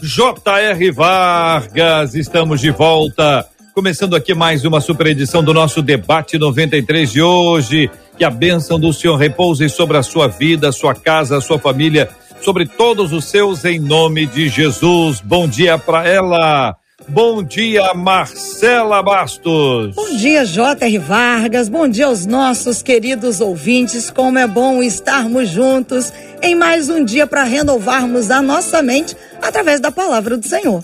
J.R. Vargas. Estamos de volta. Começando aqui mais uma super edição do nosso debate 93 de hoje. Que a bênção do Senhor repouse sobre a sua vida, sua casa, sua família, sobre todos os seus, em nome de Jesus. Bom dia para ela. Bom dia, Marcela Bastos. Bom dia, J.R. Vargas. Bom dia aos nossos queridos ouvintes. Como é bom estarmos juntos em mais um dia para renovarmos a nossa mente através da palavra do Senhor.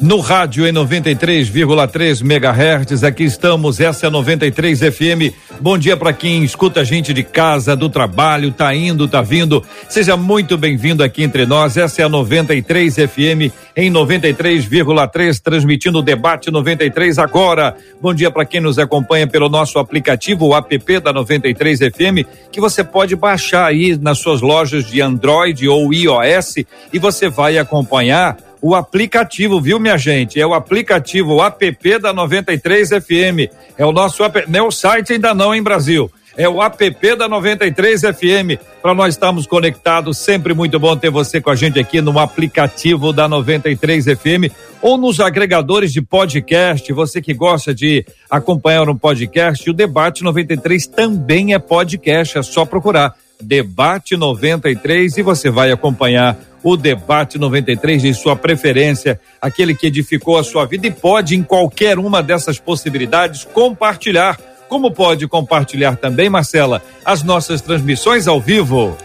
No rádio em 93,3 megahertz, aqui estamos, essa é 93 FM. Bom dia para quem escuta a gente de casa, do trabalho, tá indo, tá vindo. Seja muito bem-vindo aqui entre nós. Essa é a 93 FM em 93,3, transmitindo o debate 93 agora. Bom dia para quem nos acompanha pelo nosso aplicativo, o app da 93 FM, que você pode baixar aí nas suas lojas de Android ou iOS e você vai acompanhar o aplicativo, viu, minha gente? É o aplicativo o app da 93 FM. É o nosso app, não é o site ainda não, em Brasil. É o app da 93 FM. Para nós estarmos conectados, sempre muito bom ter você com a gente aqui no aplicativo da 93 FM ou nos agregadores de podcast. Você que gosta de acompanhar um podcast, o Debate 93 também é podcast. É só procurar Debate 93 e você vai acompanhar o debate 93 de sua preferência, aquele que edificou a sua vida e pode, em qualquer uma dessas possibilidades, compartilhar. Como pode compartilhar também, Marcela, as nossas transmissões ao vivo?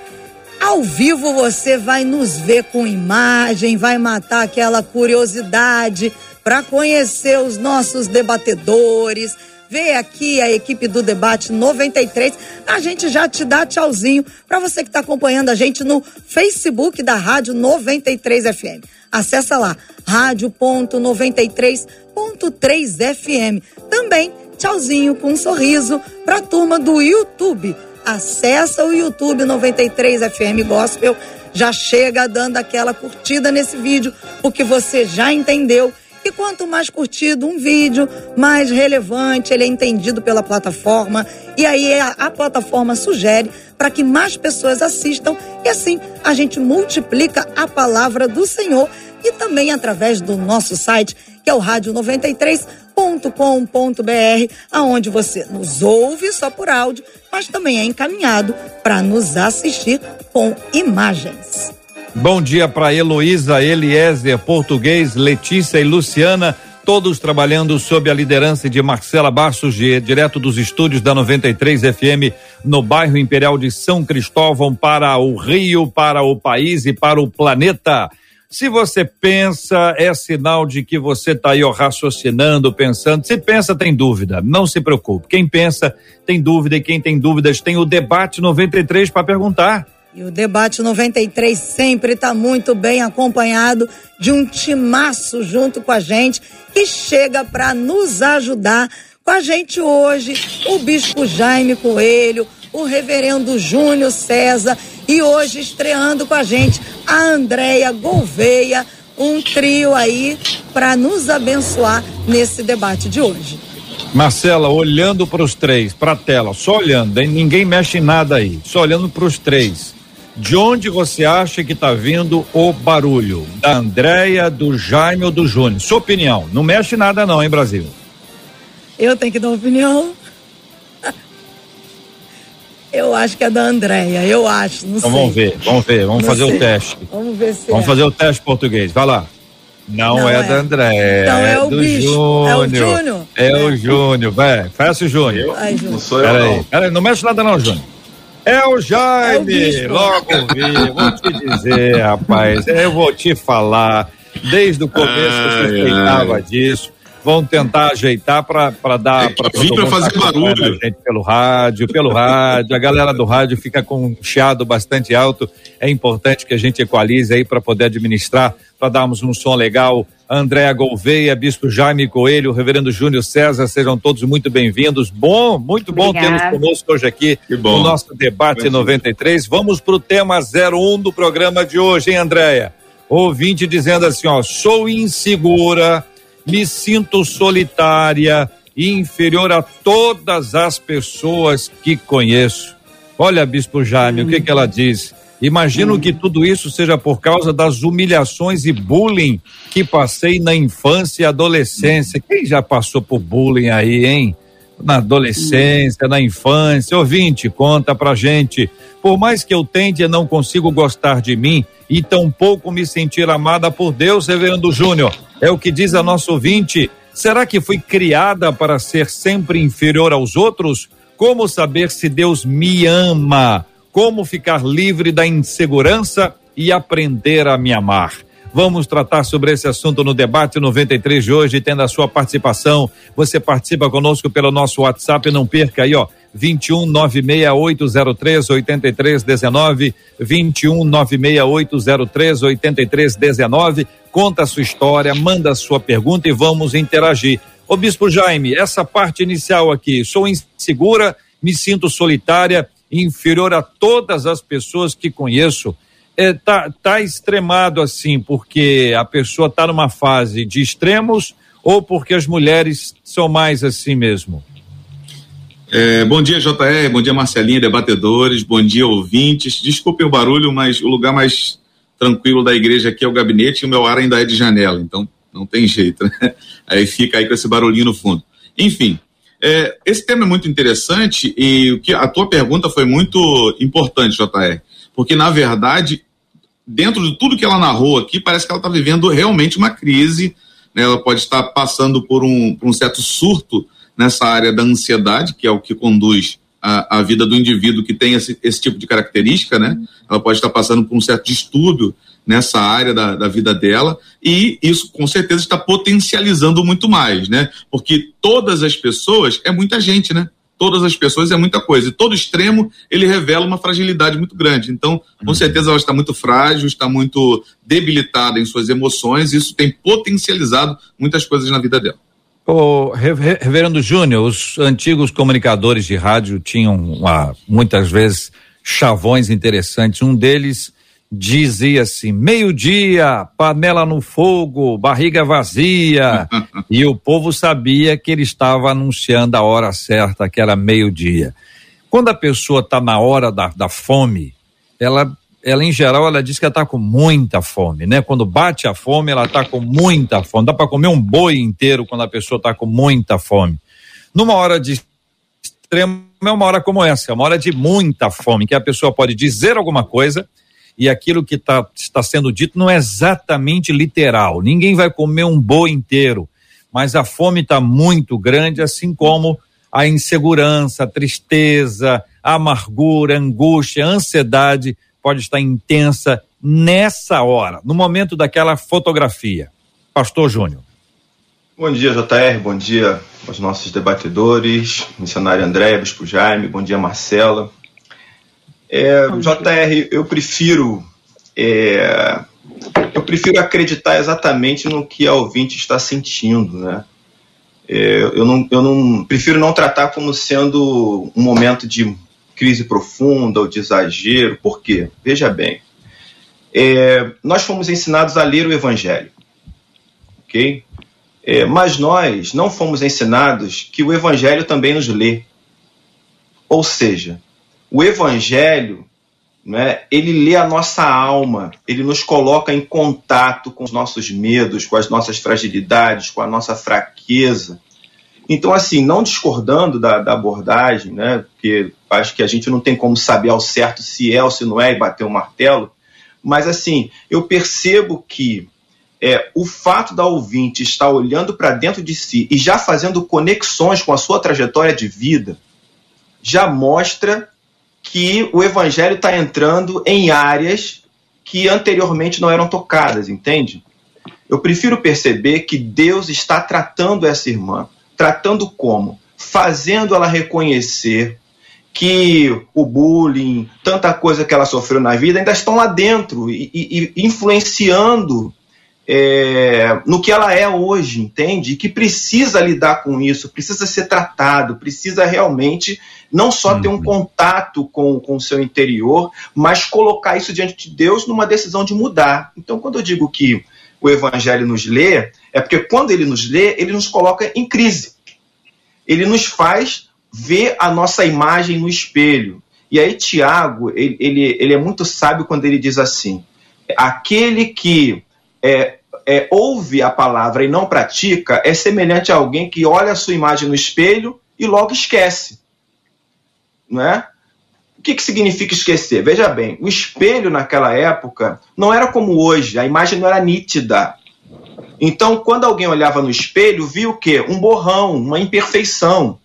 Ao vivo você vai nos ver com imagem, vai matar aquela curiosidade para conhecer os nossos debatedores Vê aqui a equipe do debate 93. A gente já te dá tchauzinho para você que está acompanhando a gente no Facebook da Rádio 93 FM. Acessa lá, rádio.93.3 FM. Também tchauzinho com um sorriso para a turma do YouTube. Acessa o YouTube 93 FM Gospel. Já chega dando aquela curtida nesse vídeo, porque você já entendeu e quanto mais curtido um vídeo, mais relevante ele é entendido pela plataforma. E aí a, a plataforma sugere para que mais pessoas assistam. E assim a gente multiplica a palavra do Senhor e também através do nosso site, que é o rádio93.com.br, aonde você nos ouve só por áudio, mas também é encaminhado para nos assistir com imagens. Bom dia para Heloísa, Eliezer, Português, Letícia e Luciana, todos trabalhando sob a liderança de Marcela Bastos, direto dos estúdios da 93 FM, no bairro Imperial de São Cristóvão, para o Rio, para o país e para o planeta. Se você pensa, é sinal de que você está aí ó, raciocinando, pensando. Se pensa, tem dúvida. Não se preocupe. Quem pensa, tem dúvida. E quem tem dúvidas, tem o debate 93 para perguntar. E o debate 93 sempre está muito bem acompanhado de um timaço junto com a gente que chega para nos ajudar. Com a gente hoje, o Bispo Jaime Coelho, o Reverendo Júnior César e hoje estreando com a gente a Andréia Gouveia, um trio aí para nos abençoar nesse debate de hoje. Marcela, olhando para os três, para a tela, só olhando, hein? ninguém mexe em nada aí, só olhando para os três de onde você acha que está vindo o barulho? Da Andréia, do Jaime ou do Júnior? Sua opinião. Não mexe nada não, hein, Brasil? Eu tenho que dar uma opinião. Eu acho que é da Andréia, eu acho, não então sei. vamos ver, vamos ver, vamos não fazer sei. o teste. Vamos ver se Vamos é. fazer o teste português, vai lá. Não, não é, é, da Andréia. Então é, é o do bicho. Júnior. É o Júnior. É, é. o Júnior, vai. Fecha o Júnior. Não sou eu, pera não. Aí, pera aí, não mexe nada não, Júnior. É o Jaime, é o logo vi, vou te dizer, rapaz, eu vou te falar, desde o começo ai, eu suspeitava ai. disso. vão tentar ajeitar para dar. É, para vim para fazer barulho. Gente pelo rádio, pelo rádio. A galera do rádio fica com um chiado bastante alto. É importante que a gente equalize aí para poder administrar, para darmos um som legal. Andréa Gouveia, Bispo Jaime Coelho, Reverendo Júnior César, sejam todos muito bem-vindos. Bom, muito bom tê-los conosco hoje aqui no nosso debate 93. Vamos para o tema 01 do programa de hoje, hein, Andréia? Ouvinte dizendo assim, ó, sou insegura me sinto solitária e inferior a todas as pessoas que conheço. Olha, Bispo Jaime, hum. o que, que ela diz? Imagino hum. que tudo isso seja por causa das humilhações e bullying que passei na infância e adolescência. Quem já passou por bullying aí, hein? Na adolescência, hum. na infância. Ouvinte, conta pra gente. Por mais que eu tente, não consigo gostar de mim e tampouco me sentir amada por Deus, Reverendo Júnior. É o que diz a nosso ouvinte. Será que fui criada para ser sempre inferior aos outros? Como saber se Deus me ama? Como ficar livre da insegurança e aprender a me amar? Vamos tratar sobre esse assunto no debate 93 de hoje, tendo a sua participação. Você participa conosco pelo nosso WhatsApp, não perca aí, ó. 21 96803 8319, 21 96803 8319. Conta a sua história, manda a sua pergunta e vamos interagir. Ô Bispo Jaime, essa parte inicial aqui, sou insegura, me sinto solitária, inferior a todas as pessoas que conheço é, tá, tá extremado assim porque a pessoa está numa fase de extremos ou porque as mulheres são mais assim mesmo? É, bom dia, JR, bom dia, Marcelinha, debatedores, bom dia, ouvintes. Desculpe o barulho, mas o lugar mais tranquilo da igreja aqui é o gabinete e o meu ar ainda é de janela, então não tem jeito, né? Aí fica aí com esse barulhinho no fundo. Enfim, é, esse tema é muito interessante e o que a tua pergunta foi muito importante, JR porque na verdade, dentro de tudo que ela narrou aqui, parece que ela está vivendo realmente uma crise, né? ela pode estar passando por um, por um certo surto nessa área da ansiedade, que é o que conduz a, a vida do indivíduo que tem esse, esse tipo de característica, né? Ela pode estar passando por um certo distúrbio nessa área da, da vida dela e isso com certeza está potencializando muito mais, né? Porque todas as pessoas é muita gente, né? todas as pessoas é muita coisa. E todo extremo, ele revela uma fragilidade muito grande. Então, com uhum. certeza, ela está muito frágil, está muito debilitada em suas emoções, e isso tem potencializado muitas coisas na vida dela. O Reverendo Júnior, os antigos comunicadores de rádio tinham uma, muitas vezes chavões interessantes. Um deles dizia assim: meio-dia, panela no fogo, barriga vazia. e o povo sabia que ele estava anunciando a hora certa, que era meio-dia. Quando a pessoa está na hora da, da fome, ela, ela, em geral, ela diz que ela está com muita fome, né? Quando bate a fome, ela está com muita fome. Dá para comer um boi inteiro quando a pessoa está com muita fome. Numa hora de extremo, é uma hora como essa, é uma hora de muita fome, que a pessoa pode dizer alguma coisa e aquilo que tá, está sendo dito não é exatamente literal. Ninguém vai comer um boi inteiro, mas a fome está muito grande, assim como a insegurança, a tristeza, a amargura, a angústia, a ansiedade pode estar intensa nessa hora, no momento daquela fotografia. Pastor Júnior. Bom dia, JR, bom dia aos nossos debatedores, missionário André, Bispo Jaime, bom dia, Marcela, é, JR, eu prefiro é, eu prefiro acreditar exatamente no que a ouvinte está sentindo, né? É, eu, não, eu não prefiro não tratar como sendo um momento de crise profunda ou de exagero. Por quê? Veja bem, é, nós fomos ensinados a ler o Evangelho, ok? É, mas nós não fomos ensinados que o Evangelho também nos lê. Ou seja, o Evangelho, né, ele lê a nossa alma, ele nos coloca em contato com os nossos medos, com as nossas fragilidades, com a nossa fraqueza. Então, assim, não discordando da, da abordagem, né, porque acho que a gente não tem como saber ao certo se é ou se não é e bater o um martelo, mas, assim, eu percebo que é, o fato da ouvinte estar olhando para dentro de si e já fazendo conexões com a sua trajetória de vida, já mostra que o evangelho está entrando em áreas que anteriormente não eram tocadas, entende? Eu prefiro perceber que Deus está tratando essa irmã. Tratando como? Fazendo ela reconhecer que o bullying, tanta coisa que ela sofreu na vida, ainda estão lá dentro e, e, e influenciando é, no que ela é hoje, entende? E que precisa lidar com isso, precisa ser tratado, precisa realmente não só ter um uhum. contato com, com o seu interior, mas colocar isso diante de Deus numa decisão de mudar. Então, quando eu digo que o Evangelho nos lê, é porque quando ele nos lê, ele nos coloca em crise. Ele nos faz ver a nossa imagem no espelho. E aí, Tiago, ele, ele, ele é muito sábio quando ele diz assim: aquele que é, é, ouve a palavra e não pratica é semelhante a alguém que olha a sua imagem no espelho e logo esquece. Não é? O que, que significa esquecer? Veja bem, o espelho naquela época não era como hoje, a imagem não era nítida. Então, quando alguém olhava no espelho, via o quê? Um borrão, uma imperfeição.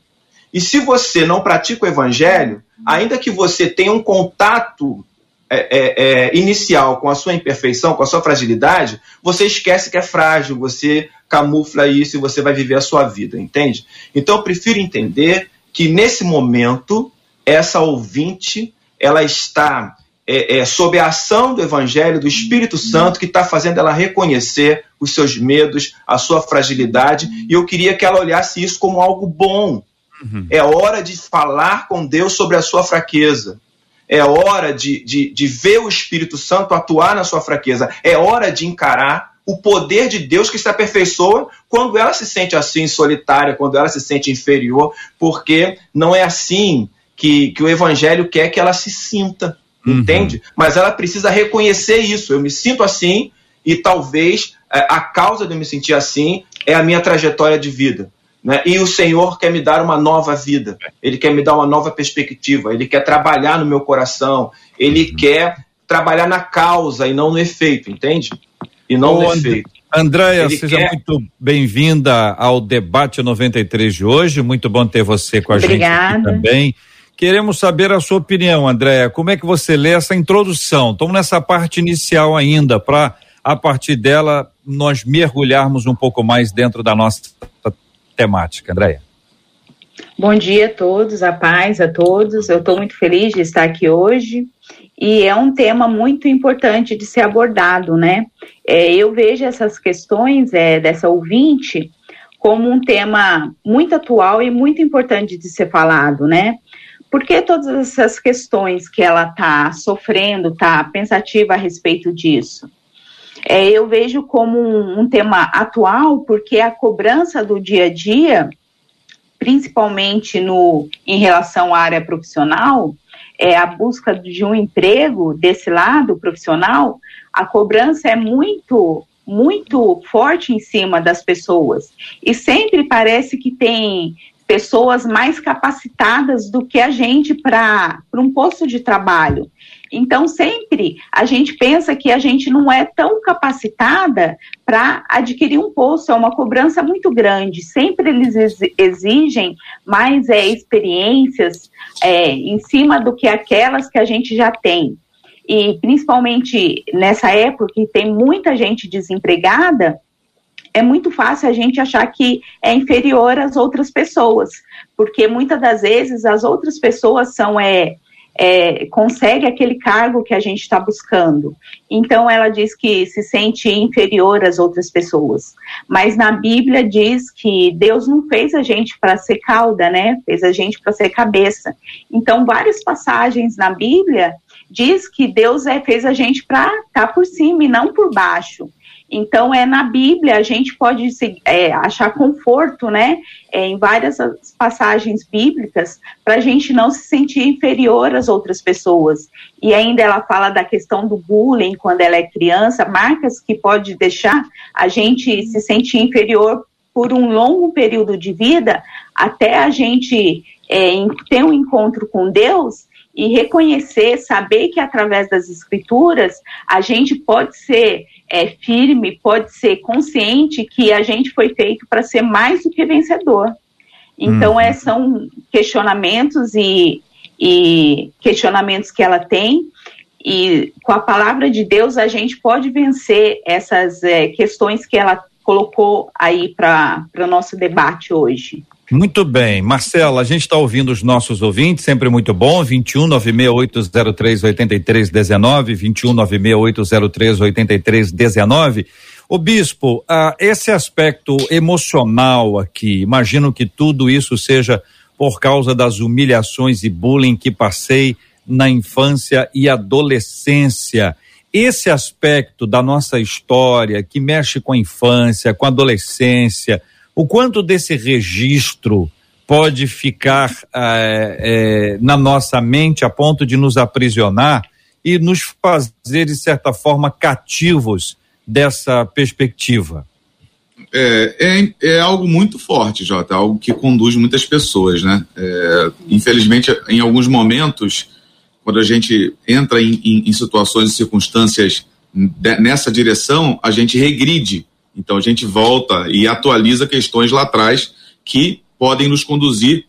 E se você não pratica o evangelho, ainda que você tenha um contato é, é, é, inicial com a sua imperfeição, com a sua fragilidade, você esquece que é frágil, você camufla isso e você vai viver a sua vida, entende? Então eu prefiro entender que nesse momento, essa ouvinte, ela está é, é, sob a ação do Evangelho, do Espírito Santo, que está fazendo ela reconhecer os seus medos, a sua fragilidade, e eu queria que ela olhasse isso como algo bom. Uhum. É hora de falar com Deus sobre a sua fraqueza. É hora de, de, de ver o Espírito Santo atuar na sua fraqueza. É hora de encarar o poder de Deus que se aperfeiçoa quando ela se sente assim solitária, quando ela se sente inferior, porque não é assim que, que o Evangelho quer que ela se sinta, uhum. entende? Mas ela precisa reconhecer isso. Eu me sinto assim e talvez é, a causa de eu me sentir assim é a minha trajetória de vida. Né? E o Senhor quer me dar uma nova vida, Ele quer me dar uma nova perspectiva, Ele quer trabalhar no meu coração, Ele uhum. quer trabalhar na causa e não no efeito, entende? E não Ô, no efeito. Andréia, seja quer... muito bem-vinda ao debate 93 de hoje. Muito bom ter você com a Obrigada. gente também. Queremos saber a sua opinião, Andréia. Como é que você lê essa introdução? Estamos nessa parte inicial ainda, para a partir dela nós mergulharmos um pouco mais dentro da nossa temática. Andréia. Bom dia a todos, a paz a todos. Eu estou muito feliz de estar aqui hoje e é um tema muito importante de ser abordado, né? É, eu vejo essas questões é, dessa ouvinte como um tema muito atual e muito importante de ser falado, né? Porque todas essas questões que ela está sofrendo, está pensativa a respeito disso? É, eu vejo como um, um tema atual, porque a cobrança do dia a dia, principalmente no, em relação à área profissional, é, a busca de um emprego desse lado profissional, a cobrança é muito, muito forte em cima das pessoas. E sempre parece que tem pessoas mais capacitadas do que a gente para um posto de trabalho. Então, sempre a gente pensa que a gente não é tão capacitada para adquirir um posto, é uma cobrança muito grande. Sempre eles exigem mais é, experiências é, em cima do que aquelas que a gente já tem. E principalmente nessa época que tem muita gente desempregada, é muito fácil a gente achar que é inferior às outras pessoas, porque muitas das vezes as outras pessoas são é, é, consegue aquele cargo que a gente está buscando. Então, ela diz que se sente inferior às outras pessoas. Mas na Bíblia diz que Deus não fez a gente para ser cauda, né? Fez a gente para ser cabeça. Então, várias passagens na Bíblia diz que Deus é, fez a gente para estar tá por cima e não por baixo. Então, é na Bíblia, a gente pode é, achar conforto, né, é, em várias passagens bíblicas, para a gente não se sentir inferior às outras pessoas. E ainda ela fala da questão do bullying quando ela é criança, marcas que pode deixar a gente se sentir inferior por um longo período de vida, até a gente é, ter um encontro com Deus e reconhecer, saber que através das escrituras a gente pode ser é, firme, pode ser consciente que a gente foi feito para ser mais do que vencedor. Então, uhum. é, são questionamentos e, e questionamentos que ela tem E com a palavra de Deus a gente pode vencer essas é, questões que ela colocou aí para o nosso debate hoje. Muito bem. Marcela, a gente está ouvindo os nossos ouvintes, sempre muito bom. 21 96803 8319, 21 96803 8319. O bispo, ah, esse aspecto emocional aqui, imagino que tudo isso seja por causa das humilhações e bullying que passei na infância e adolescência. Esse aspecto da nossa história que mexe com a infância, com a adolescência, o quanto desse registro pode ficar é, é, na nossa mente a ponto de nos aprisionar e nos fazer, de certa forma, cativos dessa perspectiva? É, é, é, algo muito forte, Jota, algo que conduz muitas pessoas, né? É, infelizmente, em alguns momentos, quando a gente entra em, em, em situações e circunstâncias de, nessa direção, a gente regride. Então, a gente volta e atualiza questões lá atrás que podem nos conduzir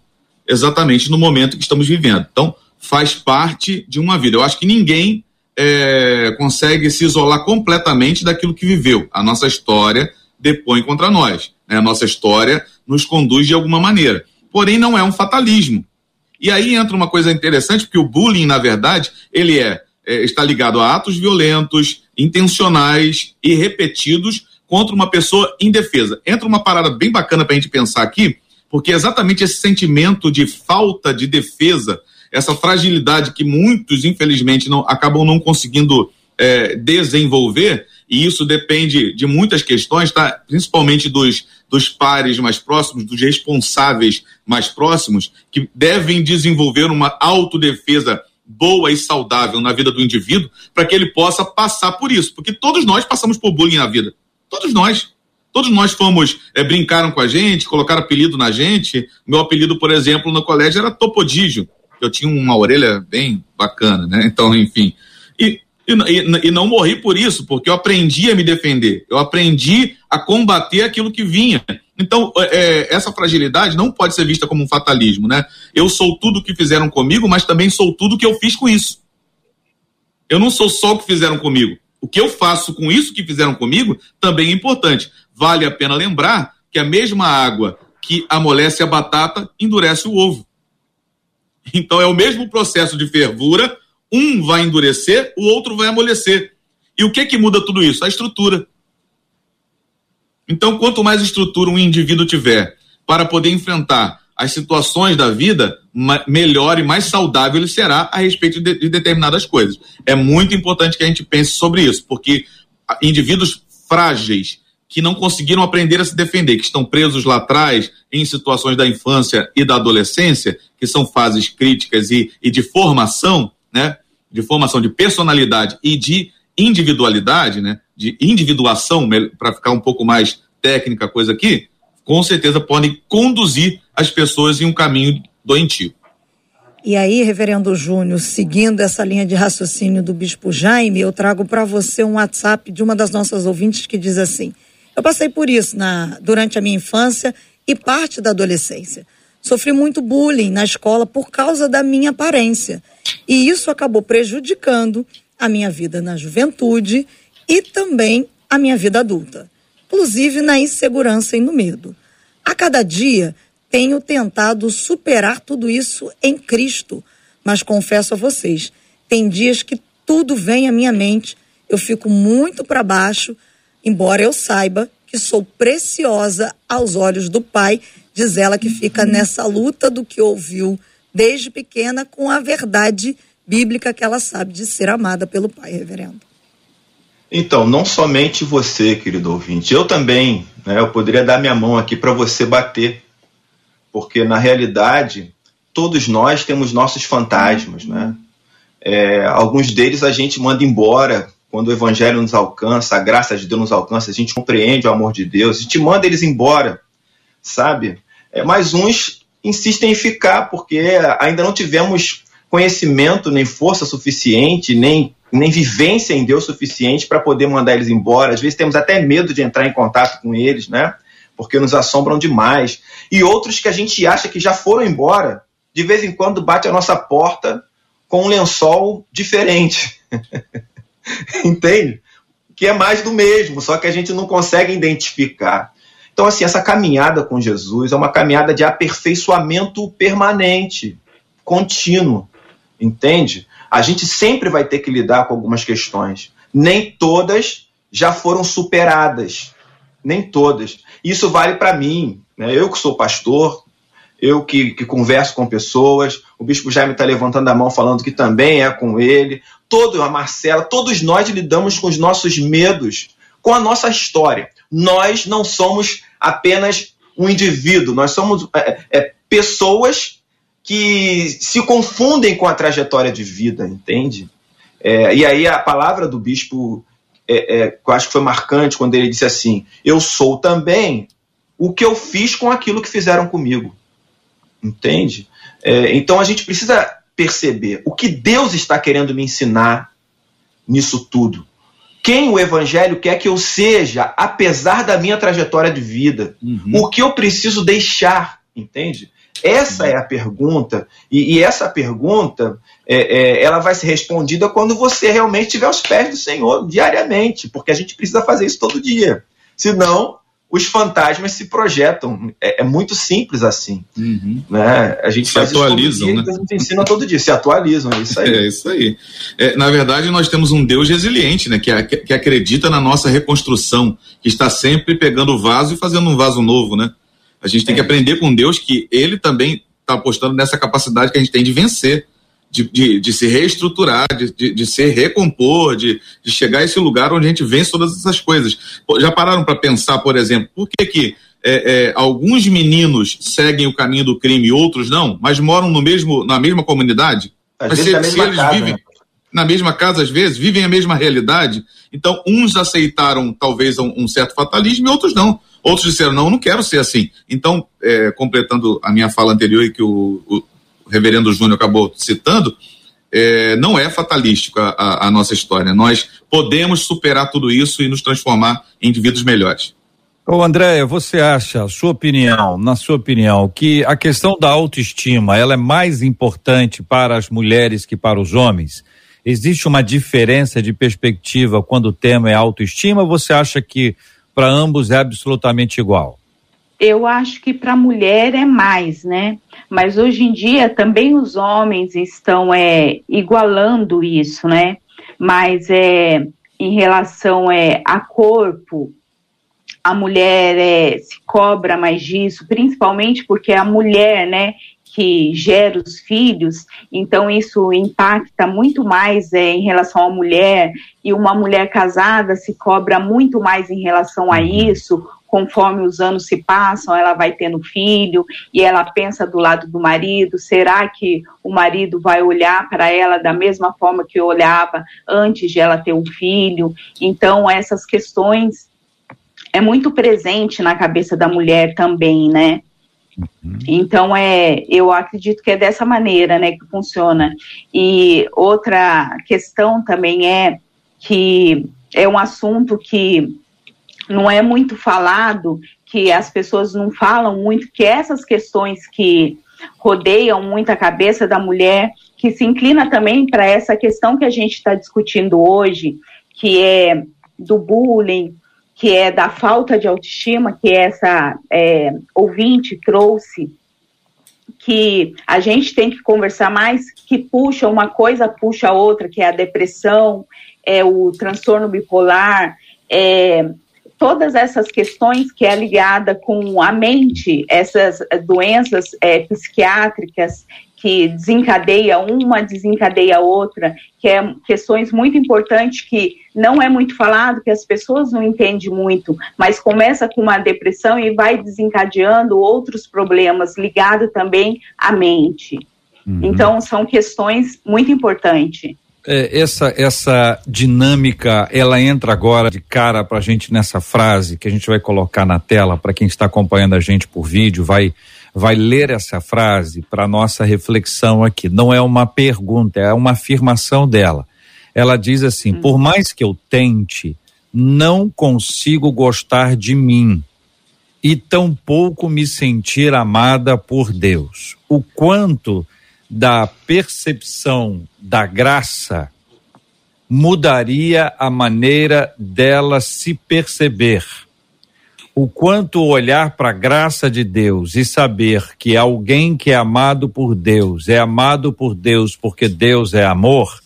exatamente no momento que estamos vivendo. Então, faz parte de uma vida. Eu acho que ninguém é, consegue se isolar completamente daquilo que viveu. A nossa história depõe contra nós. Né? A nossa história nos conduz de alguma maneira. Porém, não é um fatalismo. E aí entra uma coisa interessante, porque o bullying, na verdade, ele é, é está ligado a atos violentos, intencionais e repetidos contra uma pessoa indefesa. Entra uma parada bem bacana para a gente pensar aqui, porque é exatamente esse sentimento de falta de defesa essa fragilidade que muitos, infelizmente, não acabam não conseguindo é, desenvolver, e isso depende de muitas questões, tá? principalmente dos, dos pares mais próximos, dos responsáveis mais próximos, que devem desenvolver uma autodefesa boa e saudável na vida do indivíduo para que ele possa passar por isso. Porque todos nós passamos por bullying na vida. Todos nós. Todos nós fomos, é, brincaram com a gente, colocaram apelido na gente. Meu apelido, por exemplo, no colégio era Topodígio eu tinha uma orelha bem bacana, né? Então, enfim. E, e, e, não morri por isso, porque eu aprendi a me defender, eu aprendi a combater aquilo que vinha. Então, é, essa fragilidade não pode ser vista como um fatalismo, né? Eu sou tudo o que fizeram comigo, mas também sou tudo o que eu fiz com isso. Eu não sou só o que fizeram comigo. O que eu faço com isso que fizeram comigo também é importante. Vale a pena lembrar que a mesma água que amolece a batata endurece o ovo. Então é o mesmo processo de fervura, um vai endurecer, o outro vai amolecer. E o que que muda tudo isso? A estrutura. Então, quanto mais estrutura um indivíduo tiver para poder enfrentar as situações da vida, melhor e mais saudável ele será a respeito de, de determinadas coisas. É muito importante que a gente pense sobre isso, porque indivíduos frágeis que não conseguiram aprender a se defender, que estão presos lá atrás em situações da infância e da adolescência, que são fases críticas e, e de formação, né? De formação de personalidade e de individualidade, né? De individuação, para ficar um pouco mais técnica a coisa aqui, com certeza podem conduzir as pessoas em um caminho doentio. E aí, reverendo Júnior, seguindo essa linha de raciocínio do bispo Jaime, eu trago para você um WhatsApp de uma das nossas ouvintes que diz assim: eu passei por isso na, durante a minha infância e parte da adolescência. Sofri muito bullying na escola por causa da minha aparência. E isso acabou prejudicando a minha vida na juventude e também a minha vida adulta, inclusive na insegurança e no medo. A cada dia tenho tentado superar tudo isso em Cristo, mas confesso a vocês, tem dias que tudo vem à minha mente, eu fico muito para baixo embora eu saiba que sou preciosa aos olhos do Pai, diz ela que fica nessa luta do que ouviu desde pequena com a verdade bíblica que ela sabe de ser amada pelo Pai, reverendo. Então, não somente você, querido ouvinte, eu também, né, eu poderia dar minha mão aqui para você bater, porque na realidade todos nós temos nossos fantasmas, né? É, alguns deles a gente manda embora quando o evangelho nos alcança, a graça de Deus nos alcança, a gente compreende o amor de Deus, a gente manda eles embora, sabe? É, mas uns insistem em ficar porque ainda não tivemos conhecimento, nem força suficiente, nem, nem vivência em Deus suficiente para poder mandar eles embora. Às vezes temos até medo de entrar em contato com eles, né? Porque nos assombram demais. E outros que a gente acha que já foram embora, de vez em quando bate a nossa porta com um lençol diferente Entende? Que é mais do mesmo, só que a gente não consegue identificar. Então, assim, essa caminhada com Jesus é uma caminhada de aperfeiçoamento permanente, contínuo. Entende? A gente sempre vai ter que lidar com algumas questões. Nem todas já foram superadas. Nem todas. Isso vale para mim. Né? Eu que sou pastor, eu que, que, converso com pessoas, o Bispo Jaime está levantando a mão falando que também é com ele, todo a Marcela, todos nós lidamos com os nossos medos, com a nossa história. Nós não somos apenas um indivíduo, nós somos é, é, pessoas que se confundem com a trajetória de vida, entende? É, e aí a palavra do bispo, é, é, eu acho que foi marcante quando ele disse assim: Eu sou também o que eu fiz com aquilo que fizeram comigo. Entende? É, então a gente precisa perceber o que Deus está querendo me ensinar nisso tudo. Quem o Evangelho quer que eu seja, apesar da minha trajetória de vida. Uhum. O que eu preciso deixar, entende? Essa é a pergunta, e, e essa pergunta é, é, ela vai ser respondida quando você realmente estiver aos pés do Senhor diariamente, porque a gente precisa fazer isso todo dia. Senão, os fantasmas se projetam. É, é muito simples assim. Uhum. Né? A gente se faz atualizam, isso todo dia, né? a gente ensina todo dia, se atualizam, é isso aí. É isso aí. É, na verdade, nós temos um Deus resiliente, né? Que, que acredita na nossa reconstrução, que está sempre pegando o vaso e fazendo um vaso novo, né? A gente tem é. que aprender com Deus que Ele também está apostando nessa capacidade que a gente tem de vencer de, de, de se reestruturar, de, de, de se recompor, de, de chegar a esse lugar onde a gente vence todas essas coisas. Já pararam para pensar, por exemplo, por que, que é, é, alguns meninos seguem o caminho do crime e outros não, mas moram no mesmo, na mesma comunidade? Às mas se, se eles casa, vivem né? na mesma casa, às vezes, vivem a mesma realidade, então uns aceitaram talvez um, um certo fatalismo e outros não. Outros disseram, não, não quero ser assim. Então, é, completando a minha fala anterior e que o, o reverendo Júnior acabou citando, é, não é fatalístico a, a, a, nossa história. Nós podemos superar tudo isso e nos transformar em indivíduos melhores. Ô André, você acha, sua opinião, na sua opinião, que a questão da autoestima ela é mais importante para as mulheres que para os homens? Existe uma diferença de perspectiva quando o tema é autoestima você acha que para ambos é absolutamente igual? Eu acho que para a mulher é mais, né? Mas hoje em dia também os homens estão é, igualando isso, né? Mas é, em relação é, a corpo, a mulher é, se cobra mais disso, principalmente porque a mulher, né, que gera os filhos, então isso impacta muito mais é, em relação à mulher, e uma mulher casada se cobra muito mais em relação a uhum. isso, conforme os anos se passam, ela vai tendo filho e ela pensa do lado do marido: será que o marido vai olhar para ela da mesma forma que olhava antes de ela ter um filho? Então, essas questões é muito presente na cabeça da mulher também, né? Uhum. Então é, eu acredito que é dessa maneira, né, que funciona. E outra questão também é que é um assunto que não é muito falado, que as pessoas não falam muito, que essas questões que rodeiam muito a cabeça da mulher, que se inclina também para essa questão que a gente está discutindo hoje, que é do bullying, que é da falta de autoestima, que essa é, ouvinte trouxe, que a gente tem que conversar mais, que puxa uma coisa, puxa a outra, que é a depressão, é o transtorno bipolar, é, todas essas questões que é ligada com a mente, essas doenças é, psiquiátricas que desencadeia uma, desencadeia a outra, que é questões muito importantes que não é muito falado, que as pessoas não entendem muito, mas começa com uma depressão e vai desencadeando outros problemas ligados também à mente. Uhum. Então, são questões muito importantes. É, essa essa dinâmica ela entra agora de cara para a gente nessa frase que a gente vai colocar na tela para quem está acompanhando a gente por vídeo vai vai ler essa frase para nossa reflexão aqui não é uma pergunta é uma afirmação dela ela diz assim hum. por mais que eu tente não consigo gostar de mim e tampouco me sentir amada por Deus o quanto da percepção da graça mudaria a maneira dela se perceber. O quanto olhar para a graça de Deus e saber que alguém que é amado por Deus é amado por Deus porque Deus é amor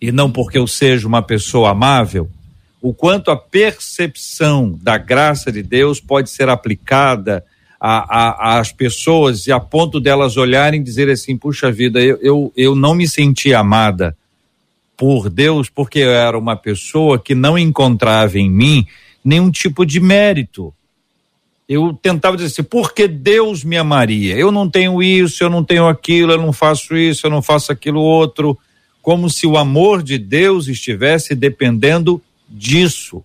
e não porque eu seja uma pessoa amável, o quanto a percepção da graça de Deus pode ser aplicada às pessoas e a ponto delas olharem e dizer assim: puxa vida, eu, eu, eu não me senti amada por Deus porque eu era uma pessoa que não encontrava em mim nenhum tipo de mérito. Eu tentava dizer assim, porque Deus me amaria? Eu não tenho isso, eu não tenho aquilo, eu não faço isso, eu não faço aquilo outro. Como se o amor de Deus estivesse dependendo disso.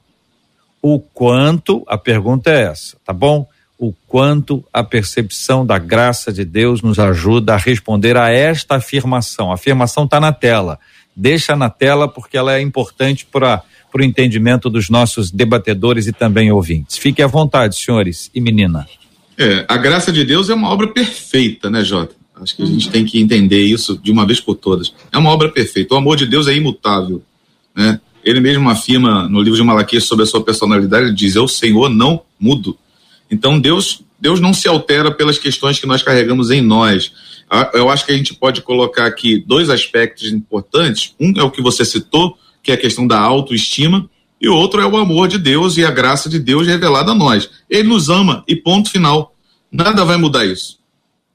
O quanto, a pergunta é essa, tá bom? O quanto a percepção da graça de Deus nos ajuda a responder a esta afirmação. A afirmação está na tela. Deixa na tela porque ela é importante para para o entendimento dos nossos debatedores e também ouvintes. Fique à vontade, senhores e menina. É, a graça de Deus é uma obra perfeita, né, Jota? Acho que a gente tem que entender isso de uma vez por todas. É uma obra perfeita. O amor de Deus é imutável, né? Ele mesmo afirma no livro de Malaquias sobre a sua personalidade, ele diz: "Eu, Senhor, não mudo". Então Deus, Deus não se altera pelas questões que nós carregamos em nós. Eu acho que a gente pode colocar aqui dois aspectos importantes. Um é o que você citou, que é a questão da autoestima, e outro é o amor de Deus e a graça de Deus revelada a nós. Ele nos ama e ponto final. Nada vai mudar isso.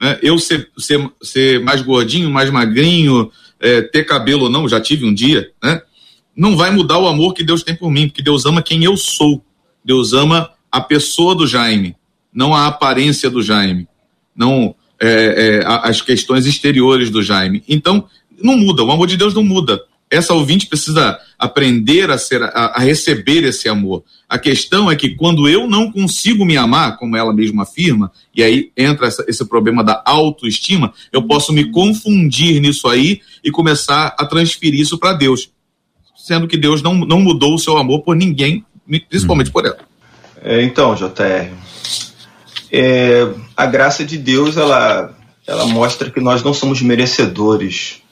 Né? Eu ser, ser, ser mais gordinho, mais magrinho, é, ter cabelo ou não, já tive um dia, né? não vai mudar o amor que Deus tem por mim, porque Deus ama quem eu sou. Deus ama a pessoa do Jaime, não a aparência do Jaime, não é, é, as questões exteriores do Jaime. Então, não muda, o amor de Deus não muda essa ouvinte precisa aprender a, ser, a, a, receber esse amor. A questão é que quando eu não consigo me amar, como ela mesma afirma, e aí entra essa, esse problema da autoestima, eu posso me confundir nisso aí e começar a transferir isso para Deus. Sendo que Deus não, não mudou o seu amor por ninguém, principalmente por ela. É, então, JR, é, a graça de Deus, ela, ela mostra que nós não somos merecedores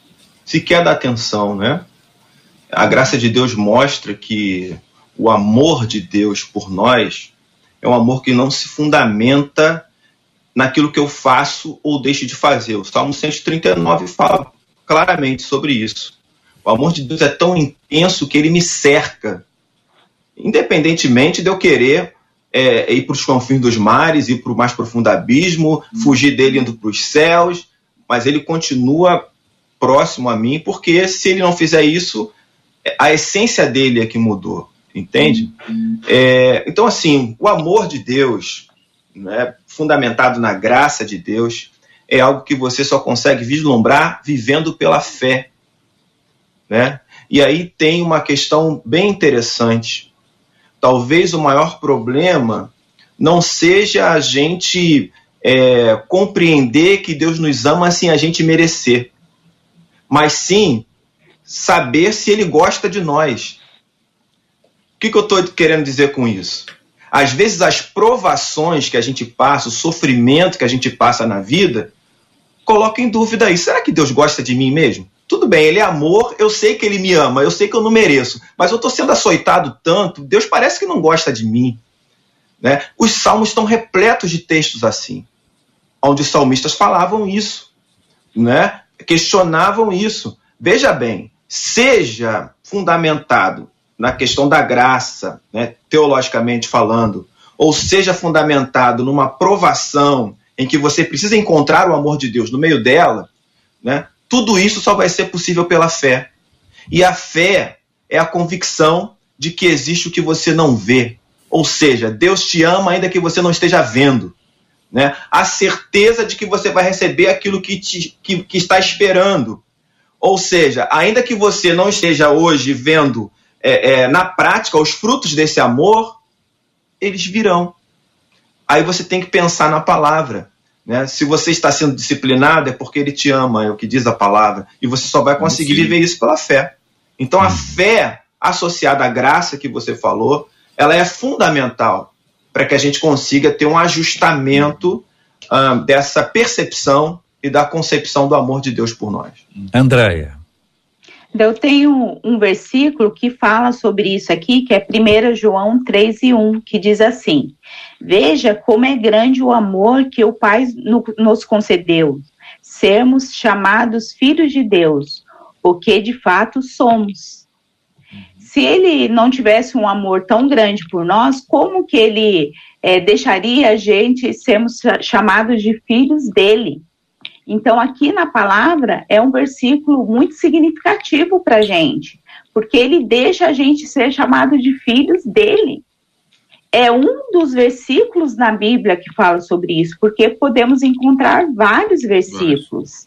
sequer da atenção, né? A graça de Deus mostra que o amor de Deus por nós é um amor que não se fundamenta naquilo que eu faço ou deixo de fazer. O Salmo 139 fala claramente sobre isso. O amor de Deus é tão intenso que ele me cerca, independentemente de eu querer é, ir para os confins dos mares, ir para o mais profundo abismo, fugir dele indo para os céus, mas ele continua próximo a mim, porque se ele não fizer isso, a essência dele é que mudou, entende? É, então, assim, o amor de Deus, né, fundamentado na graça de Deus, é algo que você só consegue vislumbrar vivendo pela fé. Né? E aí tem uma questão bem interessante. Talvez o maior problema não seja a gente é, compreender que Deus nos ama sem a gente merecer mas sim saber se ele gosta de nós. O que, que eu estou querendo dizer com isso? Às vezes, as provações que a gente passa, o sofrimento que a gente passa na vida, coloca em dúvida aí: será que Deus gosta de mim mesmo? Tudo bem, ele é amor, eu sei que ele me ama, eu sei que eu não mereço, mas eu estou sendo açoitado tanto, Deus parece que não gosta de mim. Né? Os salmos estão repletos de textos assim, onde os salmistas falavam isso. Né? questionavam isso. Veja bem, seja fundamentado na questão da graça, né, teologicamente falando, ou seja fundamentado numa provação em que você precisa encontrar o amor de Deus no meio dela, né, tudo isso só vai ser possível pela fé. E a fé é a convicção de que existe o que você não vê. Ou seja, Deus te ama ainda que você não esteja vendo né? a certeza de que você vai receber aquilo que, te, que, que está esperando. Ou seja, ainda que você não esteja hoje vendo é, é, na prática os frutos desse amor, eles virão. Aí você tem que pensar na palavra. Né? Se você está sendo disciplinado, é porque ele te ama, é o que diz a palavra. E você só vai conseguir Sim. viver isso pela fé. Então a hum. fé associada à graça que você falou, ela é fundamental para que a gente consiga ter um ajustamento uh, dessa percepção e da concepção do amor de Deus por nós. Andréia. Eu tenho um versículo que fala sobre isso aqui, que é 1 João 3 e 1, que diz assim: Veja como é grande o amor que o Pai nos concedeu, sermos chamados filhos de Deus, o que de fato somos. Se ele não tivesse um amor tão grande por nós, como que ele é, deixaria a gente sermos chamados de filhos dele? Então, aqui na palavra é um versículo muito significativo para a gente, porque ele deixa a gente ser chamado de filhos dele. É um dos versículos na Bíblia que fala sobre isso, porque podemos encontrar vários versículos.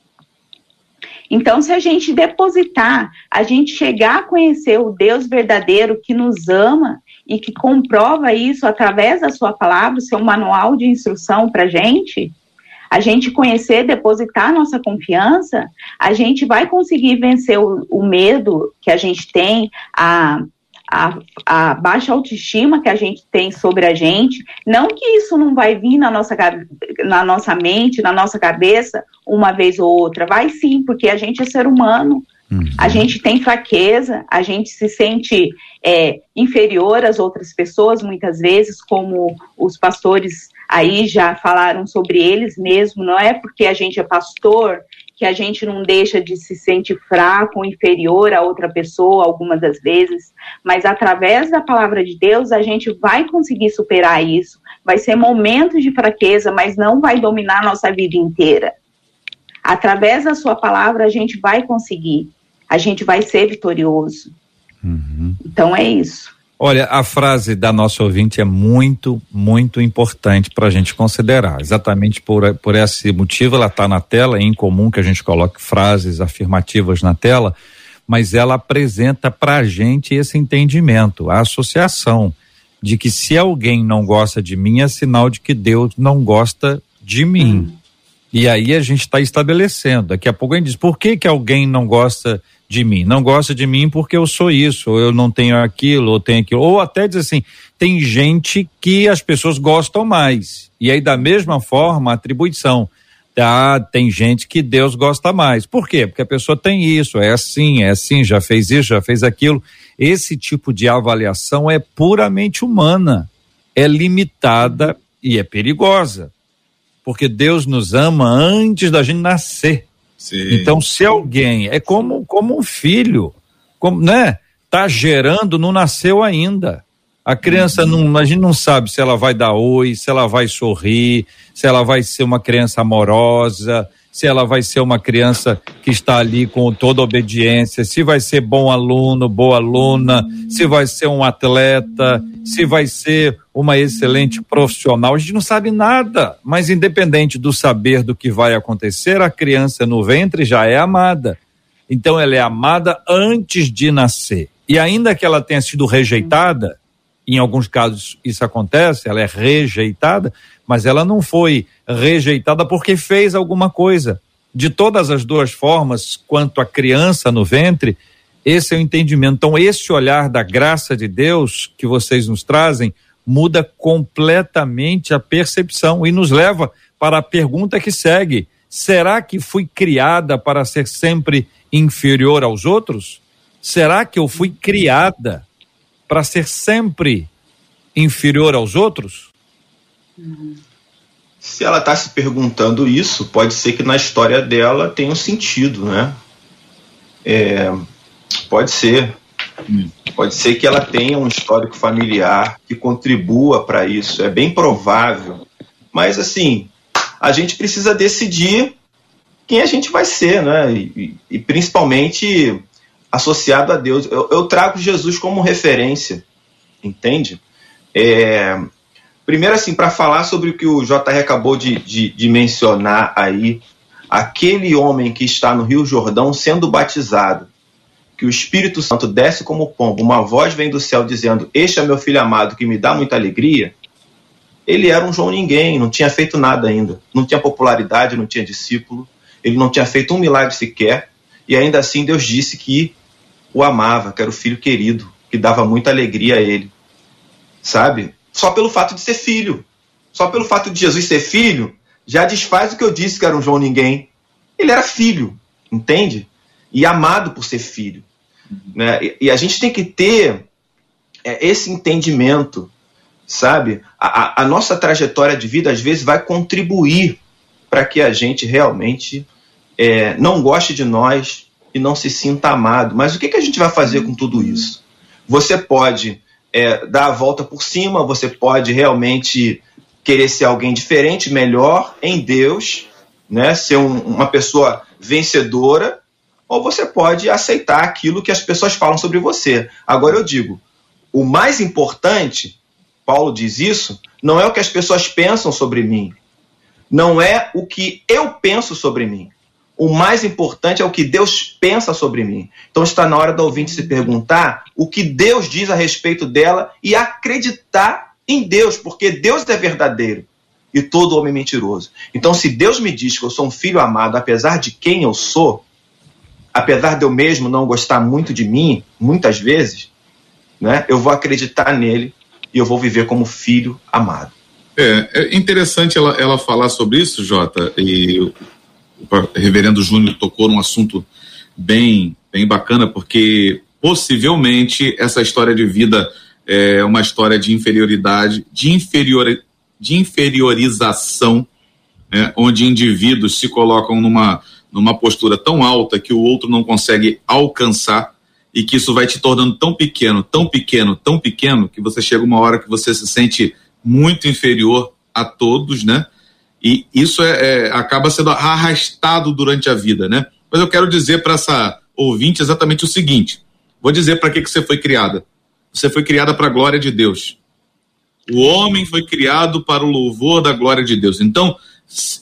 Então, se a gente depositar, a gente chegar a conhecer o Deus verdadeiro que nos ama e que comprova isso através da sua palavra, seu manual de instrução para a gente, a gente conhecer, depositar nossa confiança, a gente vai conseguir vencer o, o medo que a gente tem, a, a, a, baixa autoestima que a gente tem sobre a gente. Não que isso não vai vir na nossa, na nossa mente, na nossa cabeça, uma vez ou outra. Vai sim, porque a gente é ser humano. Uhum. A gente tem fraqueza, a gente se sente é, inferior às outras pessoas, muitas vezes, como os pastores aí já falaram sobre eles mesmo, não é porque a gente é pastor que a gente não deixa de se sentir fraco inferior a outra pessoa algumas das vezes, mas através da palavra de Deus a gente vai conseguir superar isso. Vai ser momentos de fraqueza, mas não vai dominar a nossa vida inteira. Através da sua palavra a gente vai conseguir, a gente vai ser vitorioso. Uhum. Então é isso. Olha, a frase da nossa ouvinte é muito, muito importante para a gente considerar. Exatamente por, por esse motivo, ela está na tela, é incomum que a gente coloque frases afirmativas na tela, mas ela apresenta para a gente esse entendimento, a associação de que se alguém não gosta de mim, é sinal de que Deus não gosta de mim. Hum. E aí a gente está estabelecendo. Daqui a pouco a gente diz, por que, que alguém não gosta de de mim. Não gosta de mim porque eu sou isso, ou eu não tenho aquilo, ou tenho aquilo. Ou até diz assim: tem gente que as pessoas gostam mais. E aí, da mesma forma, atribuição. Ah, tem gente que Deus gosta mais. Por quê? Porque a pessoa tem isso, é assim, é assim, já fez isso, já fez aquilo. Esse tipo de avaliação é puramente humana, é limitada e é perigosa. Porque Deus nos ama antes da gente nascer. Sim. Então, se alguém é como, como um filho, como, né? Tá gerando, não nasceu ainda. A criança uhum. não, a gente não sabe se ela vai dar oi, se ela vai sorrir, se ela vai ser uma criança amorosa, se ela vai ser uma criança que está ali com toda obediência, se vai ser bom aluno, boa aluna, se vai ser um atleta, se vai ser uma excelente profissional. A gente não sabe nada, mas independente do saber do que vai acontecer, a criança no ventre já é amada. Então ela é amada antes de nascer. E ainda que ela tenha sido rejeitada, em alguns casos isso acontece, ela é rejeitada, mas ela não foi rejeitada porque fez alguma coisa. De todas as duas formas, quanto a criança no ventre, esse é o entendimento. Então, esse olhar da graça de Deus que vocês nos trazem muda completamente a percepção e nos leva para a pergunta que segue: será que fui criada para ser sempre inferior aos outros? Será que eu fui criada para ser sempre inferior aos outros? Se ela está se perguntando isso, pode ser que na história dela tenha um sentido, né? É, pode ser. Pode ser que ela tenha um histórico familiar que contribua para isso. É bem provável. Mas, assim, a gente precisa decidir quem a gente vai ser, né? E, e principalmente associado a Deus. Eu, eu, trago Jesus como referência, entende? É, primeiro, assim, para falar sobre o que o JR acabou de, de, de mencionar aí, aquele homem que está no Rio Jordão sendo batizado, que o Espírito Santo desce como pombo, uma voz vem do céu dizendo: Este é meu filho amado que me dá muita alegria. Ele era um João Ninguém, não tinha feito nada ainda, não tinha popularidade, não tinha discípulo, ele não tinha feito um milagre sequer, e ainda assim Deus disse que o amava, que era o filho querido, que dava muita alegria a ele sabe? Só pelo fato de ser filho. Só pelo fato de Jesus ser filho, já desfaz o que eu disse que era um João Ninguém. Ele era filho, entende? E amado por ser filho. Né? E, a gente tem que ter é, esse entendimento, sabe? A, a, nossa trajetória de vida, às vezes, vai contribuir para que a gente realmente é, não goste de nós e não se sinta amado. Mas o que, que a gente vai fazer com tudo isso? Você pode é, dar a volta por cima, você pode realmente querer ser alguém diferente, melhor em Deus, né? ser um, uma pessoa vencedora, ou você pode aceitar aquilo que as pessoas falam sobre você. Agora eu digo, o mais importante, Paulo diz isso, não é o que as pessoas pensam sobre mim, não é o que eu penso sobre mim. O mais importante é o que Deus pensa sobre mim. Então está na hora do ouvinte se perguntar o que Deus diz a respeito dela e acreditar em Deus, porque Deus é verdadeiro e todo homem mentiroso. Então, se Deus me diz que eu sou um filho amado, apesar de quem eu sou, apesar de eu mesmo não gostar muito de mim, muitas vezes, né, eu vou acreditar nele e eu vou viver como filho amado. É, é interessante ela, ela falar sobre isso, Jota, e o reverendo Júnior tocou num assunto bem, bem bacana, porque possivelmente essa história de vida é uma história de inferioridade, de, inferior, de inferiorização, né, onde indivíduos se colocam numa, numa postura tão alta que o outro não consegue alcançar e que isso vai te tornando tão pequeno, tão pequeno, tão pequeno, que você chega uma hora que você se sente muito inferior a todos, né? E isso é, é acaba sendo arrastado durante a vida, né? Mas eu quero dizer para essa ouvinte exatamente o seguinte: vou dizer para que, que você foi criada. Você foi criada para a glória de Deus. O homem foi criado para o louvor da glória de Deus. Então,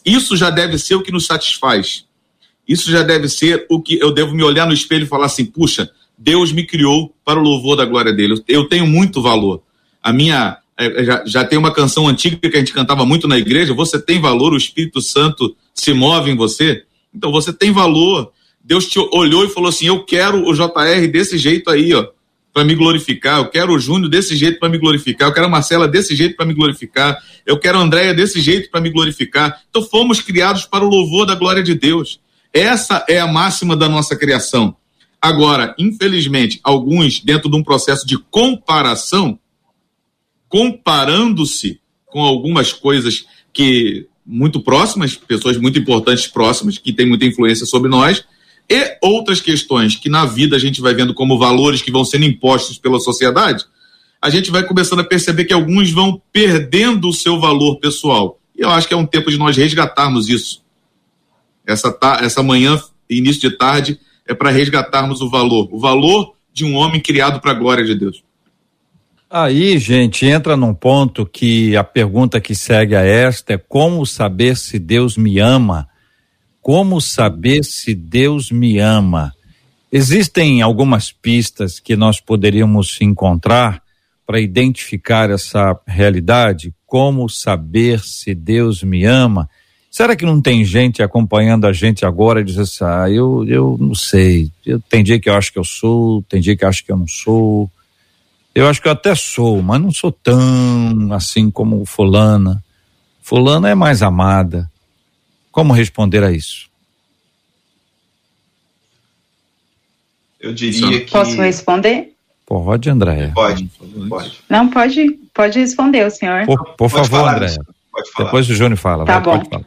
isso já deve ser o que nos satisfaz. Isso já deve ser o que eu devo me olhar no espelho e falar assim: puxa, Deus me criou para o louvor da glória dele. Eu tenho muito valor. A minha é, já, já tem uma canção antiga que a gente cantava muito na igreja. Você tem valor, o Espírito Santo se move em você. Então você tem valor. Deus te olhou e falou assim: Eu quero o JR desse jeito aí, ó para me glorificar, eu quero o Júnior desse jeito para me glorificar, eu quero a Marcela desse jeito para me glorificar, eu quero a Andréia desse jeito para me glorificar. Então fomos criados para o louvor da glória de Deus. Essa é a máxima da nossa criação. Agora, infelizmente, alguns, dentro de um processo de comparação, comparando-se com algumas coisas que muito próximas, pessoas muito importantes próximas, que têm muita influência sobre nós, e outras questões que na vida a gente vai vendo como valores que vão sendo impostos pela sociedade, a gente vai começando a perceber que alguns vão perdendo o seu valor pessoal. E eu acho que é um tempo de nós resgatarmos isso. Essa, essa manhã, início de tarde, é para resgatarmos o valor. O valor de um homem criado para a glória de Deus. Aí, gente, entra num ponto que a pergunta que segue a esta é como saber se Deus me ama como saber se Deus me ama? Existem algumas pistas que nós poderíamos encontrar para identificar essa realidade? Como saber se Deus me ama? Será que não tem gente acompanhando a gente agora e diz assim, ah, eu, eu não sei, eu, tem dia que eu acho que eu sou, tem dia que eu acho que eu não sou, eu acho que eu até sou, mas não sou tão assim como fulana, fulana é mais amada, como responder a isso? Eu diria que. Posso responder? Pode, André. Pode, pode. Não, pode, ppode responder, o senhor. Por, por favor, André. Depois o Júnior fala. Tá vai, bom.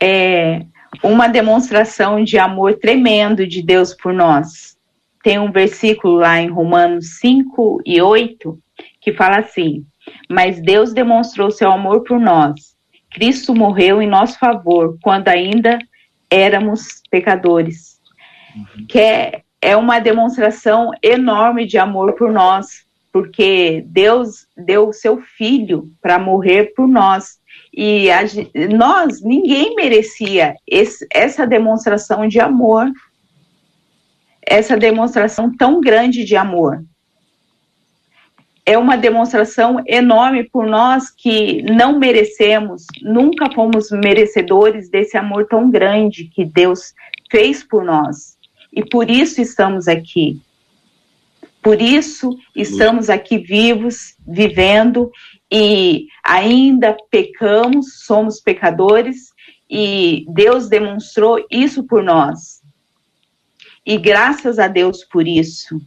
É uma demonstração de amor tremendo de Deus por nós. Tem um versículo lá em Romanos 5 e 8 que fala assim: Mas Deus demonstrou seu amor por nós Cristo morreu em nosso favor quando ainda éramos pecadores. Uhum. Que é, é uma demonstração enorme de amor por nós, porque Deus deu o seu filho para morrer por nós. E a, nós, ninguém merecia esse, essa demonstração de amor, essa demonstração tão grande de amor é uma demonstração enorme por nós que não merecemos, nunca fomos merecedores desse amor tão grande que Deus fez por nós. E por isso estamos aqui. Por isso estamos aqui vivos, vivendo e ainda pecamos, somos pecadores e Deus demonstrou isso por nós. E graças a Deus por isso.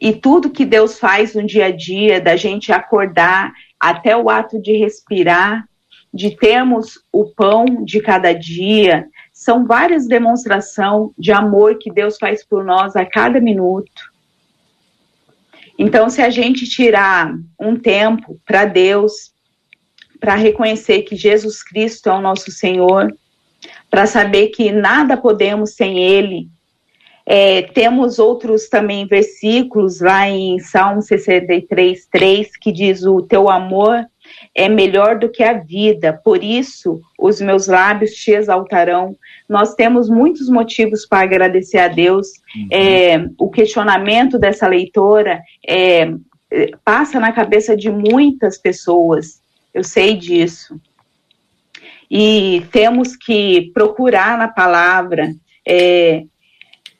E tudo que Deus faz no dia a dia, da gente acordar até o ato de respirar, de termos o pão de cada dia, são várias demonstrações de amor que Deus faz por nós a cada minuto. Então, se a gente tirar um tempo para Deus, para reconhecer que Jesus Cristo é o nosso Senhor, para saber que nada podemos sem Ele. É, temos outros também versículos lá em Salmo 63, 3, que diz: O teu amor é melhor do que a vida, por isso os meus lábios te exaltarão. Nós temos muitos motivos para agradecer a Deus. Uhum. É, o questionamento dessa leitora é, passa na cabeça de muitas pessoas, eu sei disso e temos que procurar na palavra, é,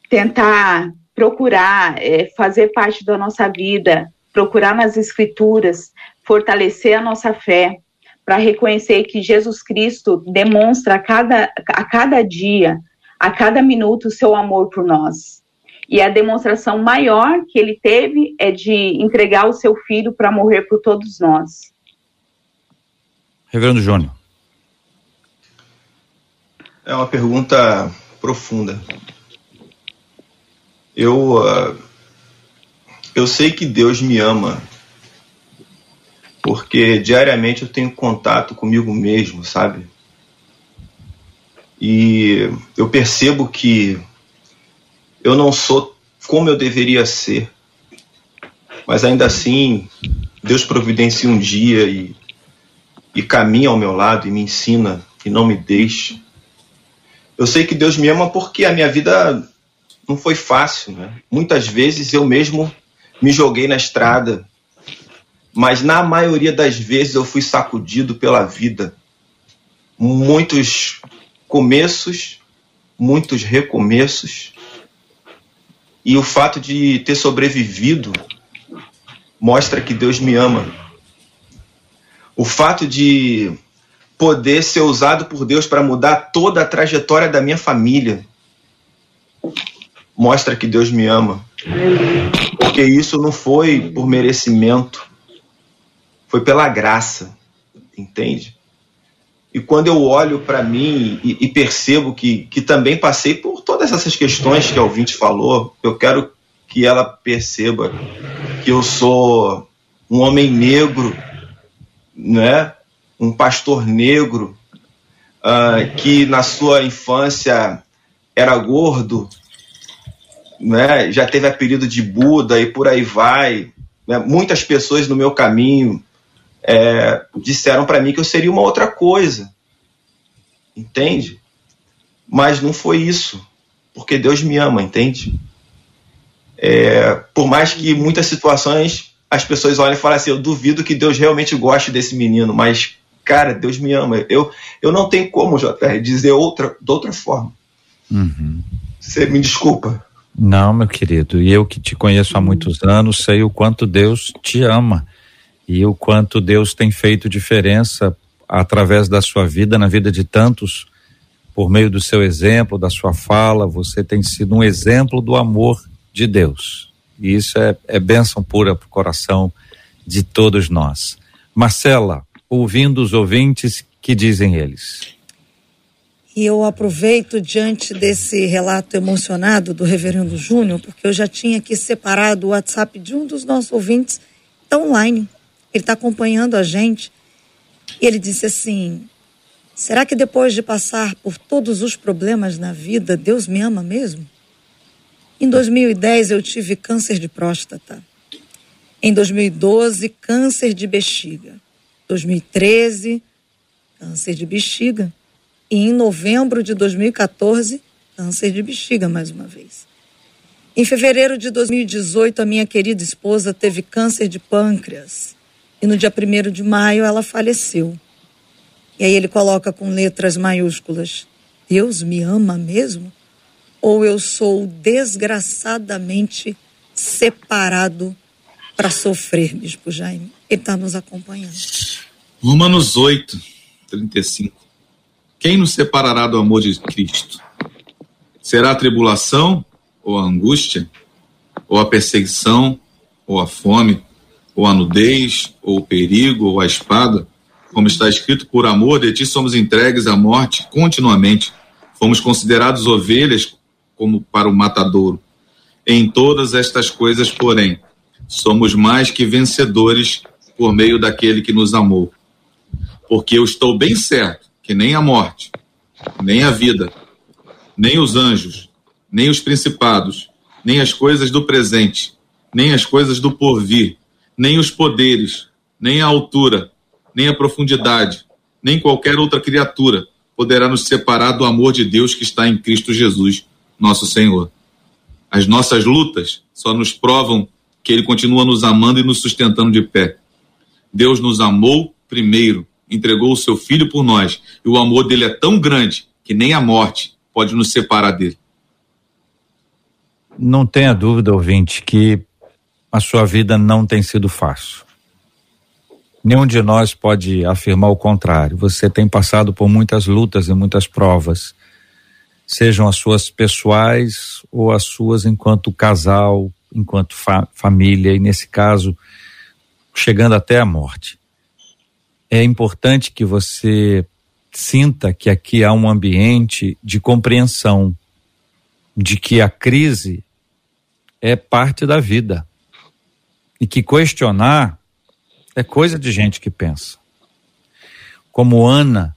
tentar procurar é, fazer parte da nossa vida, procurar nas escrituras, fortalecer a nossa fé, para reconhecer que Jesus Cristo demonstra a cada, a cada dia, a cada minuto, o seu amor por nós. E a demonstração maior que ele teve é de entregar o seu filho para morrer por todos nós. Reverendo Júnior. É uma pergunta profunda. Eu, uh, eu sei que Deus me ama, porque diariamente eu tenho contato comigo mesmo, sabe? E eu percebo que eu não sou como eu deveria ser, mas ainda assim Deus providencia um dia e, e caminha ao meu lado e me ensina e não me deixa. Eu sei que Deus me ama porque a minha vida não foi fácil, né? Muitas vezes eu mesmo me joguei na estrada, mas na maioria das vezes eu fui sacudido pela vida. Muitos começos, muitos recomeços. E o fato de ter sobrevivido mostra que Deus me ama. O fato de poder ser usado por Deus para mudar toda a trajetória da minha família. Mostra que Deus me ama. Porque isso não foi por merecimento, foi pela graça, entende? E quando eu olho para mim e, e, percebo que, que também passei por todas essas questões que a ouvinte falou, eu quero que ela perceba que eu sou um homem negro, né? um pastor negro uh, que na sua infância era gordo, né? já teve apelido de Buda e por aí vai. Né? Muitas pessoas no meu caminho é, disseram para mim que eu seria uma outra coisa, entende? Mas não foi isso, porque Deus me ama, entende? É, por mais que muitas situações as pessoas olhem e falem assim: eu duvido que Deus realmente goste desse menino, mas cara, Deus me ama. Eu, eu não tenho como, JR, dizer outra, de outra forma. Uhum. Você me desculpa. Não, meu querido, e eu que te conheço há muitos anos, sei o quanto Deus te ama e o quanto Deus tem feito diferença através da sua vida, na vida de tantos, por meio do seu exemplo, da sua fala, você tem sido um exemplo do amor de Deus. E isso é, é bênção pura para o coração de todos nós. Marcela, ouvindo os ouvintes, que dizem eles? E eu aproveito diante desse relato emocionado do reverendo Júnior, porque eu já tinha aqui separado o WhatsApp de um dos nossos ouvintes, está online. Ele está acompanhando a gente. E ele disse assim: será que depois de passar por todos os problemas na vida, Deus me ama mesmo? Em 2010 eu tive câncer de próstata. Em 2012, câncer de bexiga. 2013, câncer de bexiga. E em novembro de 2014, câncer de bexiga mais uma vez. Em fevereiro de 2018, a minha querida esposa teve câncer de pâncreas. E no dia 1 de maio ela faleceu. E aí ele coloca com letras maiúsculas: Deus me ama mesmo? Ou eu sou desgraçadamente separado para sofrer, Bispo Jaime? Ele está nos acompanhando. Romanos 8, 35. Quem nos separará do amor de Cristo? Será a tribulação, ou a angústia, ou a perseguição, ou a fome, ou a nudez, ou o perigo, ou a espada, como está escrito, por amor de ti somos entregues à morte continuamente. Fomos considerados ovelhas como para o matadouro. Em todas estas coisas, porém, somos mais que vencedores por meio daquele que nos amou. Porque eu estou bem certo que nem a morte, nem a vida, nem os anjos, nem os principados, nem as coisas do presente, nem as coisas do porvir, nem os poderes, nem a altura, nem a profundidade, nem qualquer outra criatura poderá nos separar do amor de Deus que está em Cristo Jesus, nosso Senhor. As nossas lutas só nos provam que Ele continua nos amando e nos sustentando de pé. Deus nos amou primeiro, entregou o seu Filho por nós, e o amor dele é tão grande que nem a morte pode nos separar dele. Não tenha dúvida, ouvinte, que a sua vida não tem sido fácil. Nenhum de nós pode afirmar o contrário. Você tem passado por muitas lutas e muitas provas, sejam as suas pessoais ou as suas enquanto casal, enquanto fa família, e nesse caso, chegando até a morte. É importante que você sinta que aqui há um ambiente de compreensão de que a crise é parte da vida e que questionar é coisa de gente que pensa. Como Ana,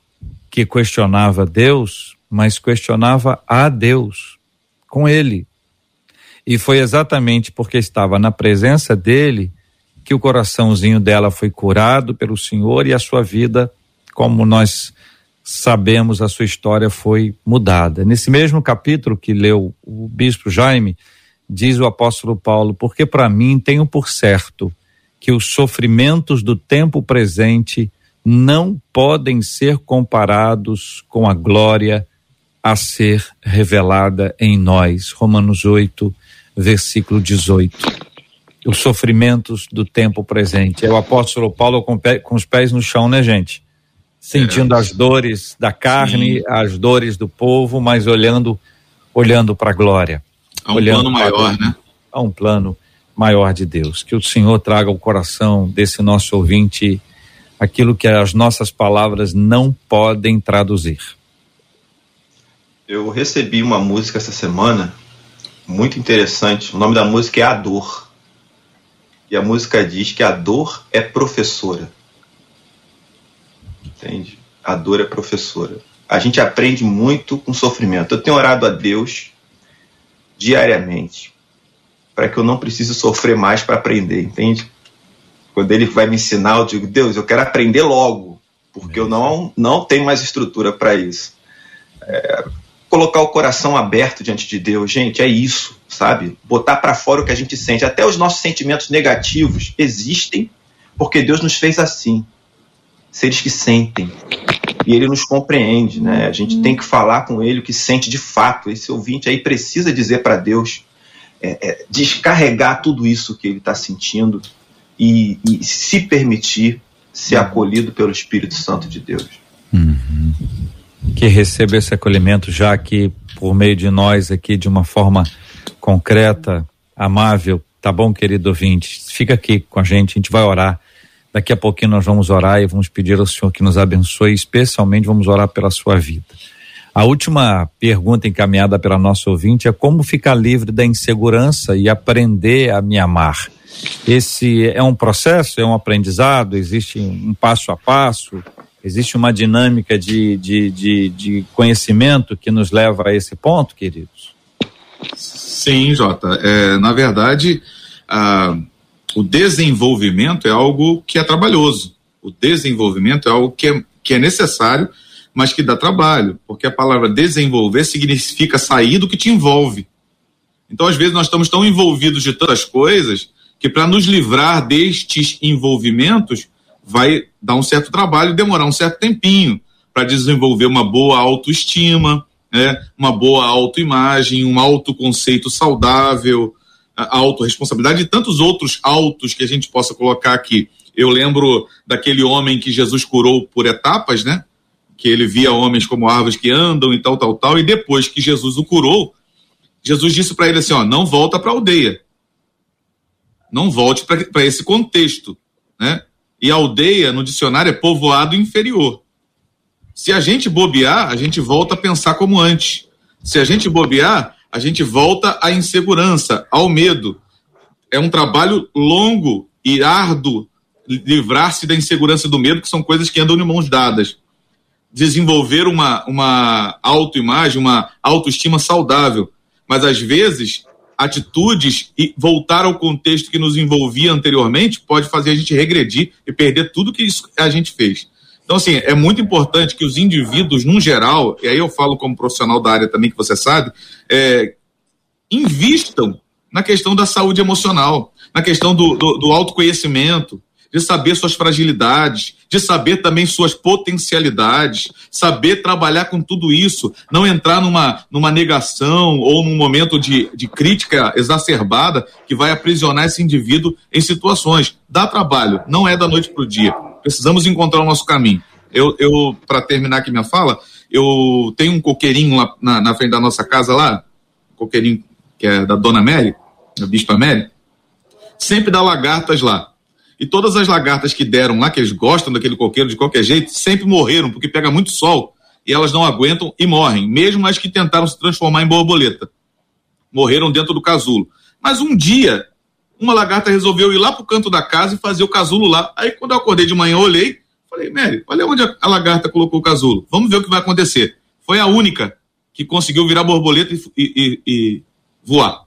que questionava Deus, mas questionava a Deus com ele. E foi exatamente porque estava na presença dele que o coraçãozinho dela foi curado pelo Senhor e a sua vida, como nós sabemos, a sua história foi mudada. Nesse mesmo capítulo que leu o bispo Jaime, diz o apóstolo Paulo: Porque para mim tenho por certo que os sofrimentos do tempo presente não podem ser comparados com a glória a ser revelada em nós. Romanos 8, versículo 18. Os sofrimentos do tempo presente. É o apóstolo Paulo com, pé, com os pés no chão, né, gente? Sentindo é. as dores da carne, Sim. as dores do povo, mas olhando olhando para a glória. Há um plano maior, né? Há um plano maior de Deus. Que o Senhor traga ao coração desse nosso ouvinte aquilo que as nossas palavras não podem traduzir. Eu recebi uma música essa semana muito interessante. O nome da música é A Dor. E a música diz que a dor é professora. Entende? A dor é professora. A gente aprende muito com sofrimento. Eu tenho orado a Deus diariamente, para que eu não precise sofrer mais para aprender, entende? Quando ele vai me ensinar, eu digo, Deus, eu quero aprender logo, porque eu não, não tenho mais estrutura para isso. É, colocar o coração aberto diante de Deus, gente, é isso, sabe? Botar para fora o que a gente sente. Até os nossos sentimentos negativos existem porque Deus nos fez assim seres que sentem e ele nos compreende, né? A gente tem que falar com ele o que sente de fato. Esse ouvinte aí precisa dizer para Deus, é, é, descarregar tudo isso que ele está sentindo e, e, se permitir ser uhum. acolhido pelo Espírito Santo de Deus. Uhum. Que receba esse acolhimento já aqui por meio de nós aqui de uma forma concreta, amável, tá bom, querido ouvinte? Fica aqui com a gente, a gente vai orar Daqui a pouquinho nós vamos orar e vamos pedir ao Senhor que nos abençoe, especialmente vamos orar pela sua vida. A última pergunta encaminhada pela nossa ouvinte é como ficar livre da insegurança e aprender a me amar. Esse é um processo, é um aprendizado, existe um passo a passo, existe uma dinâmica de, de, de, de conhecimento que nos leva a esse ponto, queridos? Sim, Jota. É, na verdade, a o desenvolvimento é algo que é trabalhoso. O desenvolvimento é algo que é, que é necessário, mas que dá trabalho, porque a palavra desenvolver significa sair do que te envolve. Então, às vezes, nós estamos tão envolvidos de tantas coisas que, para nos livrar destes envolvimentos, vai dar um certo trabalho, demorar um certo tempinho para desenvolver uma boa autoestima, né, uma boa autoimagem, um autoconceito saudável, autorresponsabilidade e tantos outros autos que a gente possa colocar aqui. Eu lembro daquele homem que Jesus curou por etapas, né? Que ele via homens como árvores que andam e tal, tal, tal, e depois que Jesus o curou, Jesus disse para ele assim: ó, não volta para a aldeia. Não volte para esse contexto. Né? E aldeia, no dicionário, é povoado inferior. Se a gente bobear, a gente volta a pensar como antes. Se a gente bobear, a gente volta à insegurança, ao medo. É um trabalho longo e árduo livrar-se da insegurança e do medo, que são coisas que andam de mãos dadas. Desenvolver uma, uma autoimagem, uma autoestima saudável. Mas às vezes, atitudes e voltar ao contexto que nos envolvia anteriormente pode fazer a gente regredir e perder tudo que a gente fez. Então, assim, é muito importante que os indivíduos, num geral, e aí eu falo como profissional da área também, que você sabe, é, invistam na questão da saúde emocional, na questão do, do, do autoconhecimento, de saber suas fragilidades, de saber também suas potencialidades, saber trabalhar com tudo isso, não entrar numa, numa negação ou num momento de, de crítica exacerbada que vai aprisionar esse indivíduo em situações. Dá trabalho, não é da noite para o dia. Precisamos encontrar o nosso caminho. Eu, eu para terminar aqui minha fala, eu tenho um coqueirinho lá na, na frente da nossa casa lá, um coqueirinho que é da Dona Mary, da Bispa Mary, sempre dá lagartas lá. E todas as lagartas que deram lá, que eles gostam daquele coqueiro de qualquer jeito, sempre morreram, porque pega muito sol e elas não aguentam e morrem, mesmo as que tentaram se transformar em borboleta. Morreram dentro do casulo. Mas um dia, uma lagarta resolveu ir lá pro canto da casa e fazer o casulo lá. Aí quando eu acordei de manhã, eu olhei, falei, Mary, olha onde a lagarta colocou o casulo. Vamos ver o que vai acontecer. Foi a única que conseguiu virar borboleta e, e, e voar.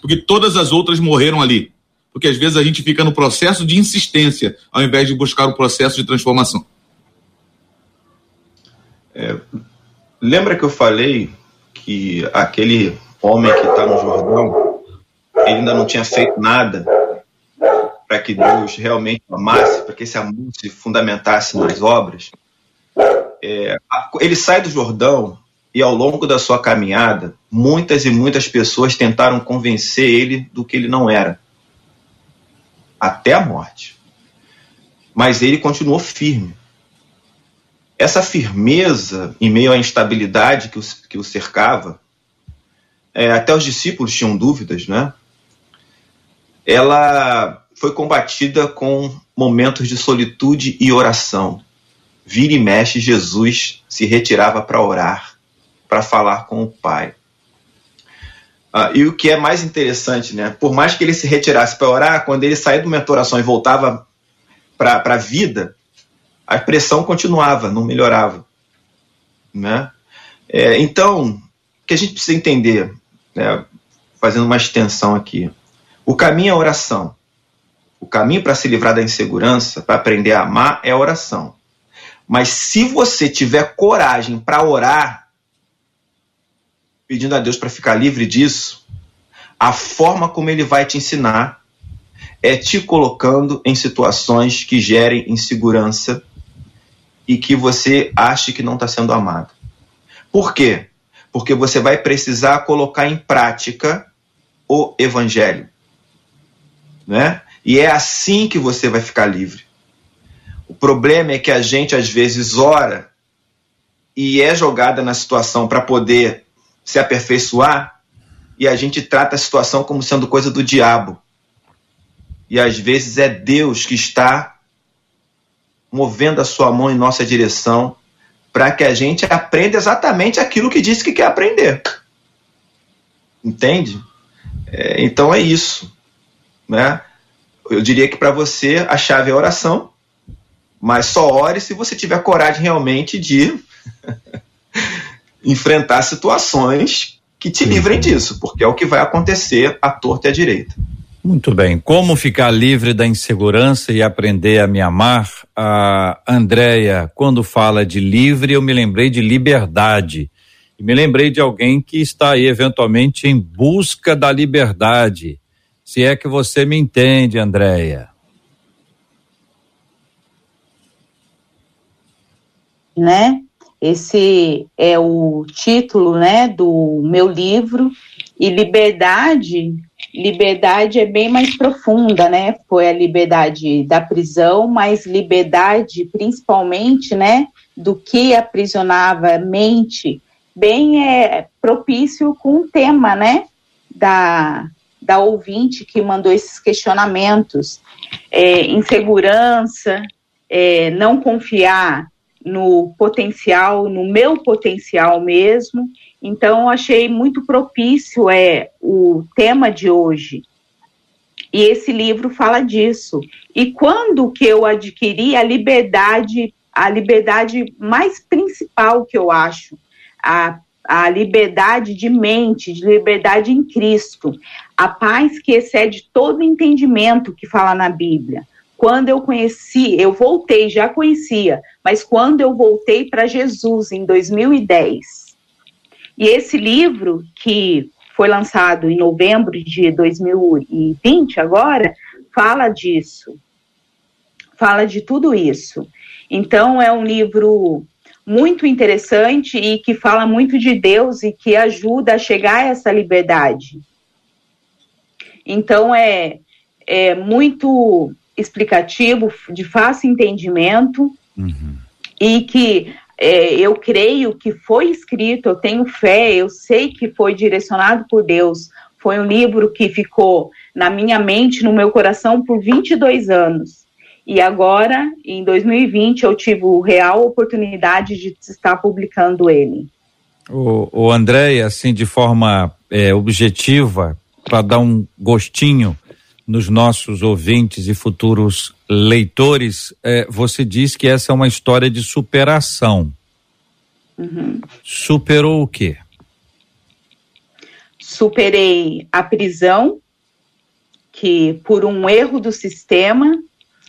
Porque todas as outras morreram ali porque às vezes a gente fica no processo de insistência, ao invés de buscar o processo de transformação. É, lembra que eu falei que aquele homem que está no Jordão, ele ainda não tinha feito nada para que Deus realmente amasse, para que esse amor se fundamentasse nas obras? É, ele sai do Jordão e ao longo da sua caminhada, muitas e muitas pessoas tentaram convencer ele do que ele não era até a morte. Mas ele continuou firme. Essa firmeza em meio à instabilidade que o, que o cercava, é, até os discípulos tinham dúvidas, né? Ela foi combatida com momentos de solitude e oração. Vira e mexe, Jesus se retirava para orar, para falar com o Pai. Uh, e o que é mais interessante, né? Por mais que ele se retirasse para orar, quando ele saía de uma e voltava para a vida, a pressão continuava, não melhorava. Né? É, então, o que a gente precisa entender, né, fazendo uma extensão aqui, o caminho é a oração. O caminho para se livrar da insegurança, para aprender a amar, é a oração. Mas se você tiver coragem para orar, pedindo a Deus para ficar livre disso, a forma como ele vai te ensinar é te colocando em situações que gerem insegurança e que você ache que não está sendo amado. Por quê? Porque você vai precisar colocar em prática o evangelho. Né? E é assim que você vai ficar livre. O problema é que a gente às vezes ora e é jogada na situação para poder se aperfeiçoar e a gente trata a situação como sendo coisa do diabo. E às vezes é Deus que está movendo a sua mão em nossa direção para que a gente aprenda exatamente aquilo que disse que quer aprender. Entende? É, então é isso. Né? Eu diria que para você a chave é a oração, mas só ore se você tiver coragem realmente de enfrentar situações que te livrem disso, porque é o que vai acontecer à torta e à direita. Muito bem. Como ficar livre da insegurança e aprender a me amar? A Andréia, quando fala de livre, eu me lembrei de liberdade. E me lembrei de alguém que está aí, eventualmente, em busca da liberdade. Se é que você me entende, Andréia. Né? Esse é o título, né, do meu livro. E liberdade, liberdade é bem mais profunda, né? Foi a liberdade da prisão, mas liberdade principalmente, né, do que aprisionava a mente bem é, propício com o tema, né, da, da ouvinte que mandou esses questionamentos. É, insegurança, é, não confiar no potencial, no meu potencial mesmo. Então, achei muito propício é o tema de hoje. E esse livro fala disso. E quando que eu adquiri a liberdade, a liberdade mais principal que eu acho, a, a liberdade de mente, de liberdade em Cristo, a paz que excede todo entendimento que fala na Bíblia. Quando eu conheci, eu voltei, já conhecia, mas quando eu voltei para Jesus em 2010. E esse livro, que foi lançado em novembro de 2020, agora, fala disso. Fala de tudo isso. Então, é um livro muito interessante e que fala muito de Deus e que ajuda a chegar a essa liberdade. Então, é, é muito explicativo, de fácil entendimento, uhum. e que é, eu creio que foi escrito, eu tenho fé, eu sei que foi direcionado por Deus. Foi um livro que ficou na minha mente, no meu coração, por 22 anos. E agora, em 2020, eu tive a real oportunidade de estar publicando ele. O, o André, assim, de forma é, objetiva, para dar um gostinho, nos nossos ouvintes e futuros leitores, é, você diz que essa é uma história de superação. Uhum. Superou o quê? Superei a prisão, que por um erro do sistema,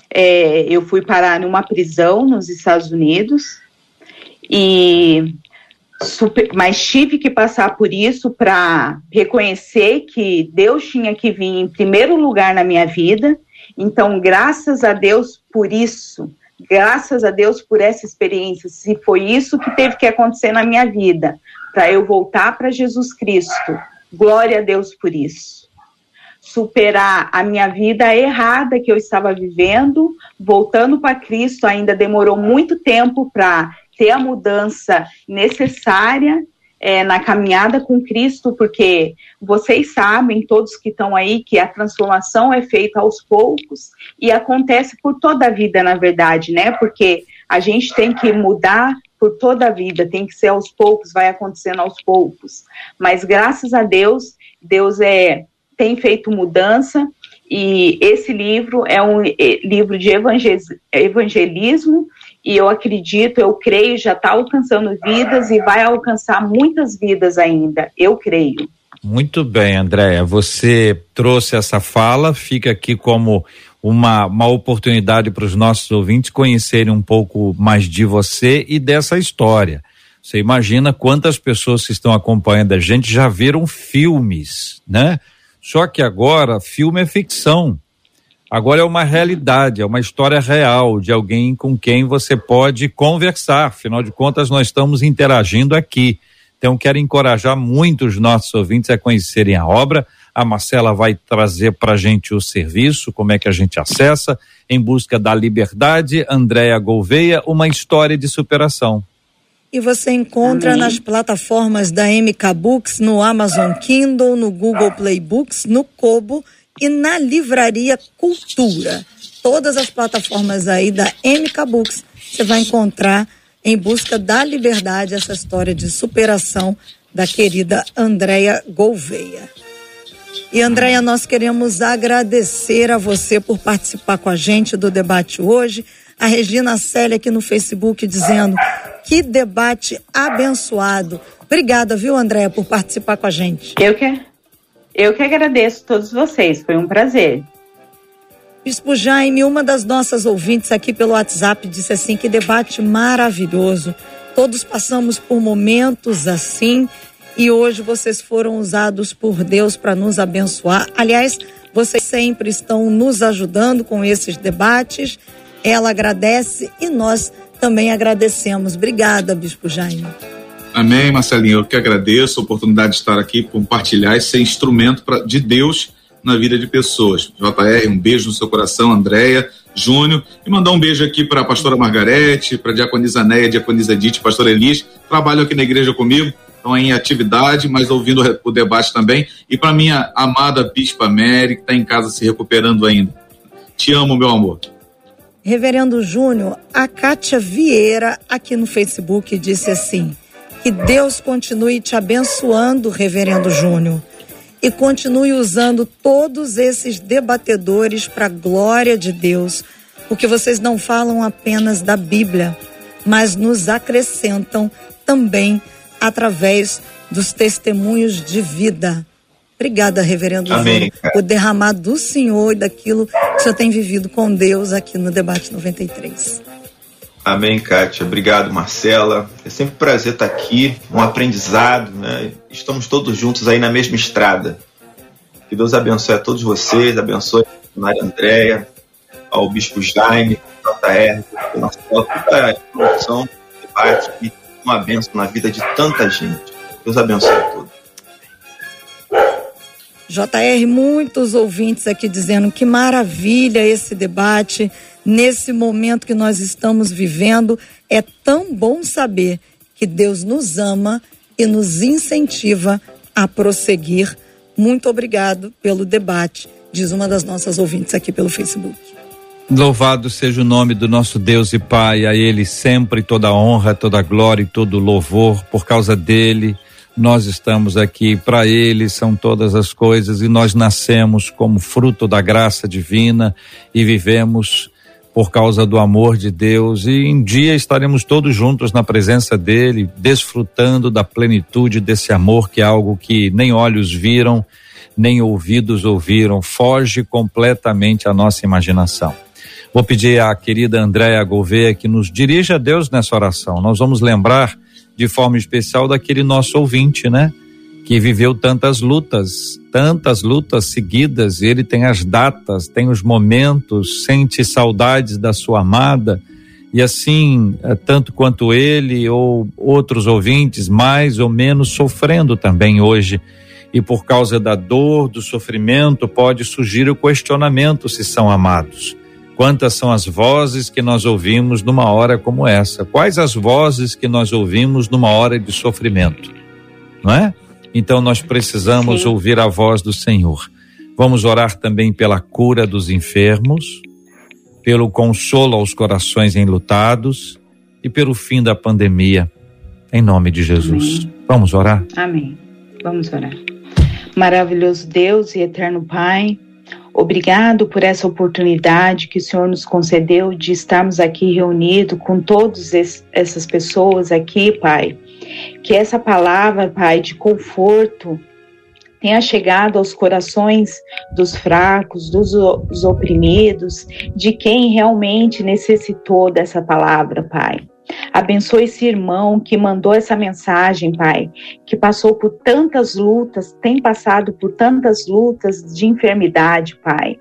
é, eu fui parar numa prisão nos Estados Unidos e super, mas tive que passar por isso para reconhecer que Deus tinha que vir em primeiro lugar na minha vida. Então, graças a Deus por isso, graças a Deus por essa experiência, se foi isso que teve que acontecer na minha vida, para eu voltar para Jesus Cristo. Glória a Deus por isso. Superar a minha vida errada que eu estava vivendo, voltando para Cristo, ainda demorou muito tempo para ter a mudança necessária é, na caminhada com Cristo, porque vocês sabem, todos que estão aí, que a transformação é feita aos poucos e acontece por toda a vida, na verdade, né? Porque a gente tem que mudar por toda a vida, tem que ser aos poucos, vai acontecendo aos poucos. Mas graças a Deus, Deus é tem feito mudança e esse livro é um é, livro de evangelismo e eu acredito, eu creio, já está alcançando vidas e vai alcançar muitas vidas ainda. Eu creio. Muito bem, Andréia. Você trouxe essa fala, fica aqui como uma, uma oportunidade para os nossos ouvintes conhecerem um pouco mais de você e dessa história. Você imagina quantas pessoas que estão acompanhando a gente já viram filmes, né? Só que agora filme é ficção. Agora é uma realidade, é uma história real de alguém com quem você pode conversar. Afinal de contas, nós estamos interagindo aqui. Então, quero encorajar muito os nossos ouvintes a conhecerem a obra. A Marcela vai trazer para a gente o serviço, como é que a gente acessa. Em busca da liberdade, Andréa Gouveia, uma história de superação. E você encontra Amém. nas plataformas da MK Books, no Amazon Kindle, no Google Play Books, no Kobo e na Livraria Cultura. Todas as plataformas aí da MK Books você vai encontrar em busca da liberdade essa história de superação da querida Andréia Gouveia. E Andréia, nós queremos agradecer a você por participar com a gente do debate hoje. A Regina Célia aqui no Facebook dizendo que debate abençoado. Obrigada, viu, Andréia, por participar com a gente. Eu que eu que agradeço a todos vocês, foi um prazer. Bispo Jaime, uma das nossas ouvintes aqui pelo WhatsApp disse assim: que debate maravilhoso. Todos passamos por momentos assim e hoje vocês foram usados por Deus para nos abençoar. Aliás, vocês sempre estão nos ajudando com esses debates. Ela agradece e nós também agradecemos. Obrigada, Bispo Jaime. Amém, Marcelinho. Eu que agradeço a oportunidade de estar aqui, compartilhar e ser instrumento pra, de Deus na vida de pessoas. JR, um beijo no seu coração, Andréia, Júnior, e mandar um beijo aqui para a pastora Margarete, para a diaconisa Neia, diaconisa Dite, pastora Elis, trabalham aqui na igreja comigo. estão em atividade, mas ouvindo o debate também. E para minha amada Bispa Mary, que está em casa se recuperando ainda. Te amo, meu amor. Reverendo Júnior, a Kátia Vieira, aqui no Facebook, disse assim: Que Deus continue te abençoando, Reverendo Júnior, e continue usando todos esses debatedores para a glória de Deus, porque vocês não falam apenas da Bíblia, mas nos acrescentam também através dos testemunhos de vida. Obrigada, Reverendo Amém. Júnior, por derramar do Senhor e daquilo que o Senhor tem vivido com Deus aqui no Debate 93. Amém, Kátia. Obrigado, Marcela. É sempre um prazer estar aqui, um aprendizado, né? Estamos todos juntos aí na mesma estrada. Que Deus abençoe a todos vocês, abençoe a Maria Andréia, ao Bispo Jaime, JR, ao Marcelo, toda a produção, debate e uma benção na vida de tanta gente. Deus abençoe a todos. JR, muitos ouvintes aqui dizendo que maravilha esse debate, nesse momento que nós estamos vivendo. É tão bom saber que Deus nos ama e nos incentiva a prosseguir. Muito obrigado pelo debate, diz uma das nossas ouvintes aqui pelo Facebook. Louvado seja o nome do nosso Deus e Pai, a Ele sempre toda honra, toda glória e todo louvor, por causa dele nós estamos aqui para Ele, são todas as coisas, e nós nascemos como fruto da graça divina e vivemos por causa do amor de Deus, e um dia estaremos todos juntos na presença dEle, desfrutando da plenitude desse amor, que é algo que nem olhos viram, nem ouvidos ouviram, foge completamente à nossa imaginação. Vou pedir à querida Andréa Gouveia que nos dirija a Deus nessa oração. Nós vamos lembrar de forma especial daquele nosso ouvinte, né? Que viveu tantas lutas, tantas lutas seguidas, e ele tem as datas, tem os momentos, sente saudades da sua amada, e assim, eh, tanto quanto ele ou outros ouvintes, mais ou menos sofrendo também hoje. E por causa da dor, do sofrimento, pode surgir o questionamento se são amados. Quantas são as vozes que nós ouvimos numa hora como essa? Quais as vozes que nós ouvimos numa hora de sofrimento? Não é? Então nós precisamos Sim. ouvir a voz do Senhor. Vamos orar também pela cura dos enfermos, pelo consolo aos corações enlutados e pelo fim da pandemia. Em nome de Jesus. Amém. Vamos orar? Amém. Vamos orar. Maravilhoso Deus e eterno Pai, Obrigado por essa oportunidade que o Senhor nos concedeu de estarmos aqui reunidos com todas essas pessoas aqui, Pai. Que essa palavra, Pai, de conforto tenha chegado aos corações dos fracos, dos, dos oprimidos, de quem realmente necessitou dessa palavra, Pai. Abençoe esse irmão que mandou essa mensagem, Pai, que passou por tantas lutas, tem passado por tantas lutas de enfermidade, Pai.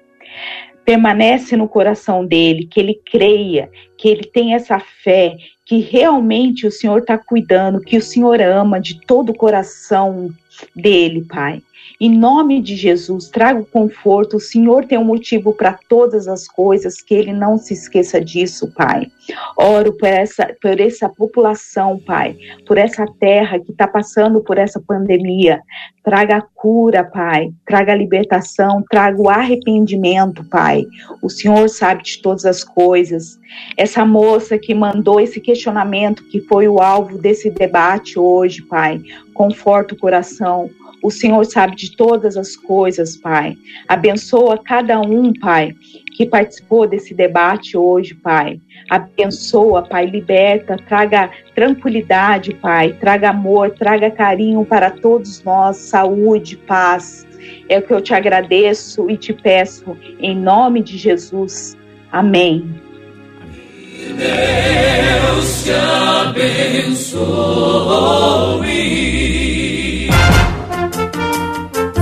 Permanece no coração dele, que ele creia, que ele tenha essa fé, que realmente o Senhor está cuidando, que o Senhor ama de todo o coração dele, Pai. Em nome de Jesus, traga o conforto. O Senhor tem um motivo para todas as coisas, que Ele não se esqueça disso, Pai. Oro por essa, por essa população, Pai, por essa terra que está passando por essa pandemia. Traga a cura, Pai. Traga a libertação, traga o arrependimento, Pai. O Senhor sabe de todas as coisas. Essa moça que mandou esse questionamento, que foi o alvo desse debate hoje, Pai, conforta o coração. O Senhor sabe de todas as coisas, Pai. Abençoa cada um, Pai, que participou desse debate hoje, Pai. Abençoa, Pai, liberta, traga tranquilidade, Pai, traga amor, traga carinho para todos nós, saúde, paz. É o que eu te agradeço e te peço, em nome de Jesus. Amém. Deus te abençoe.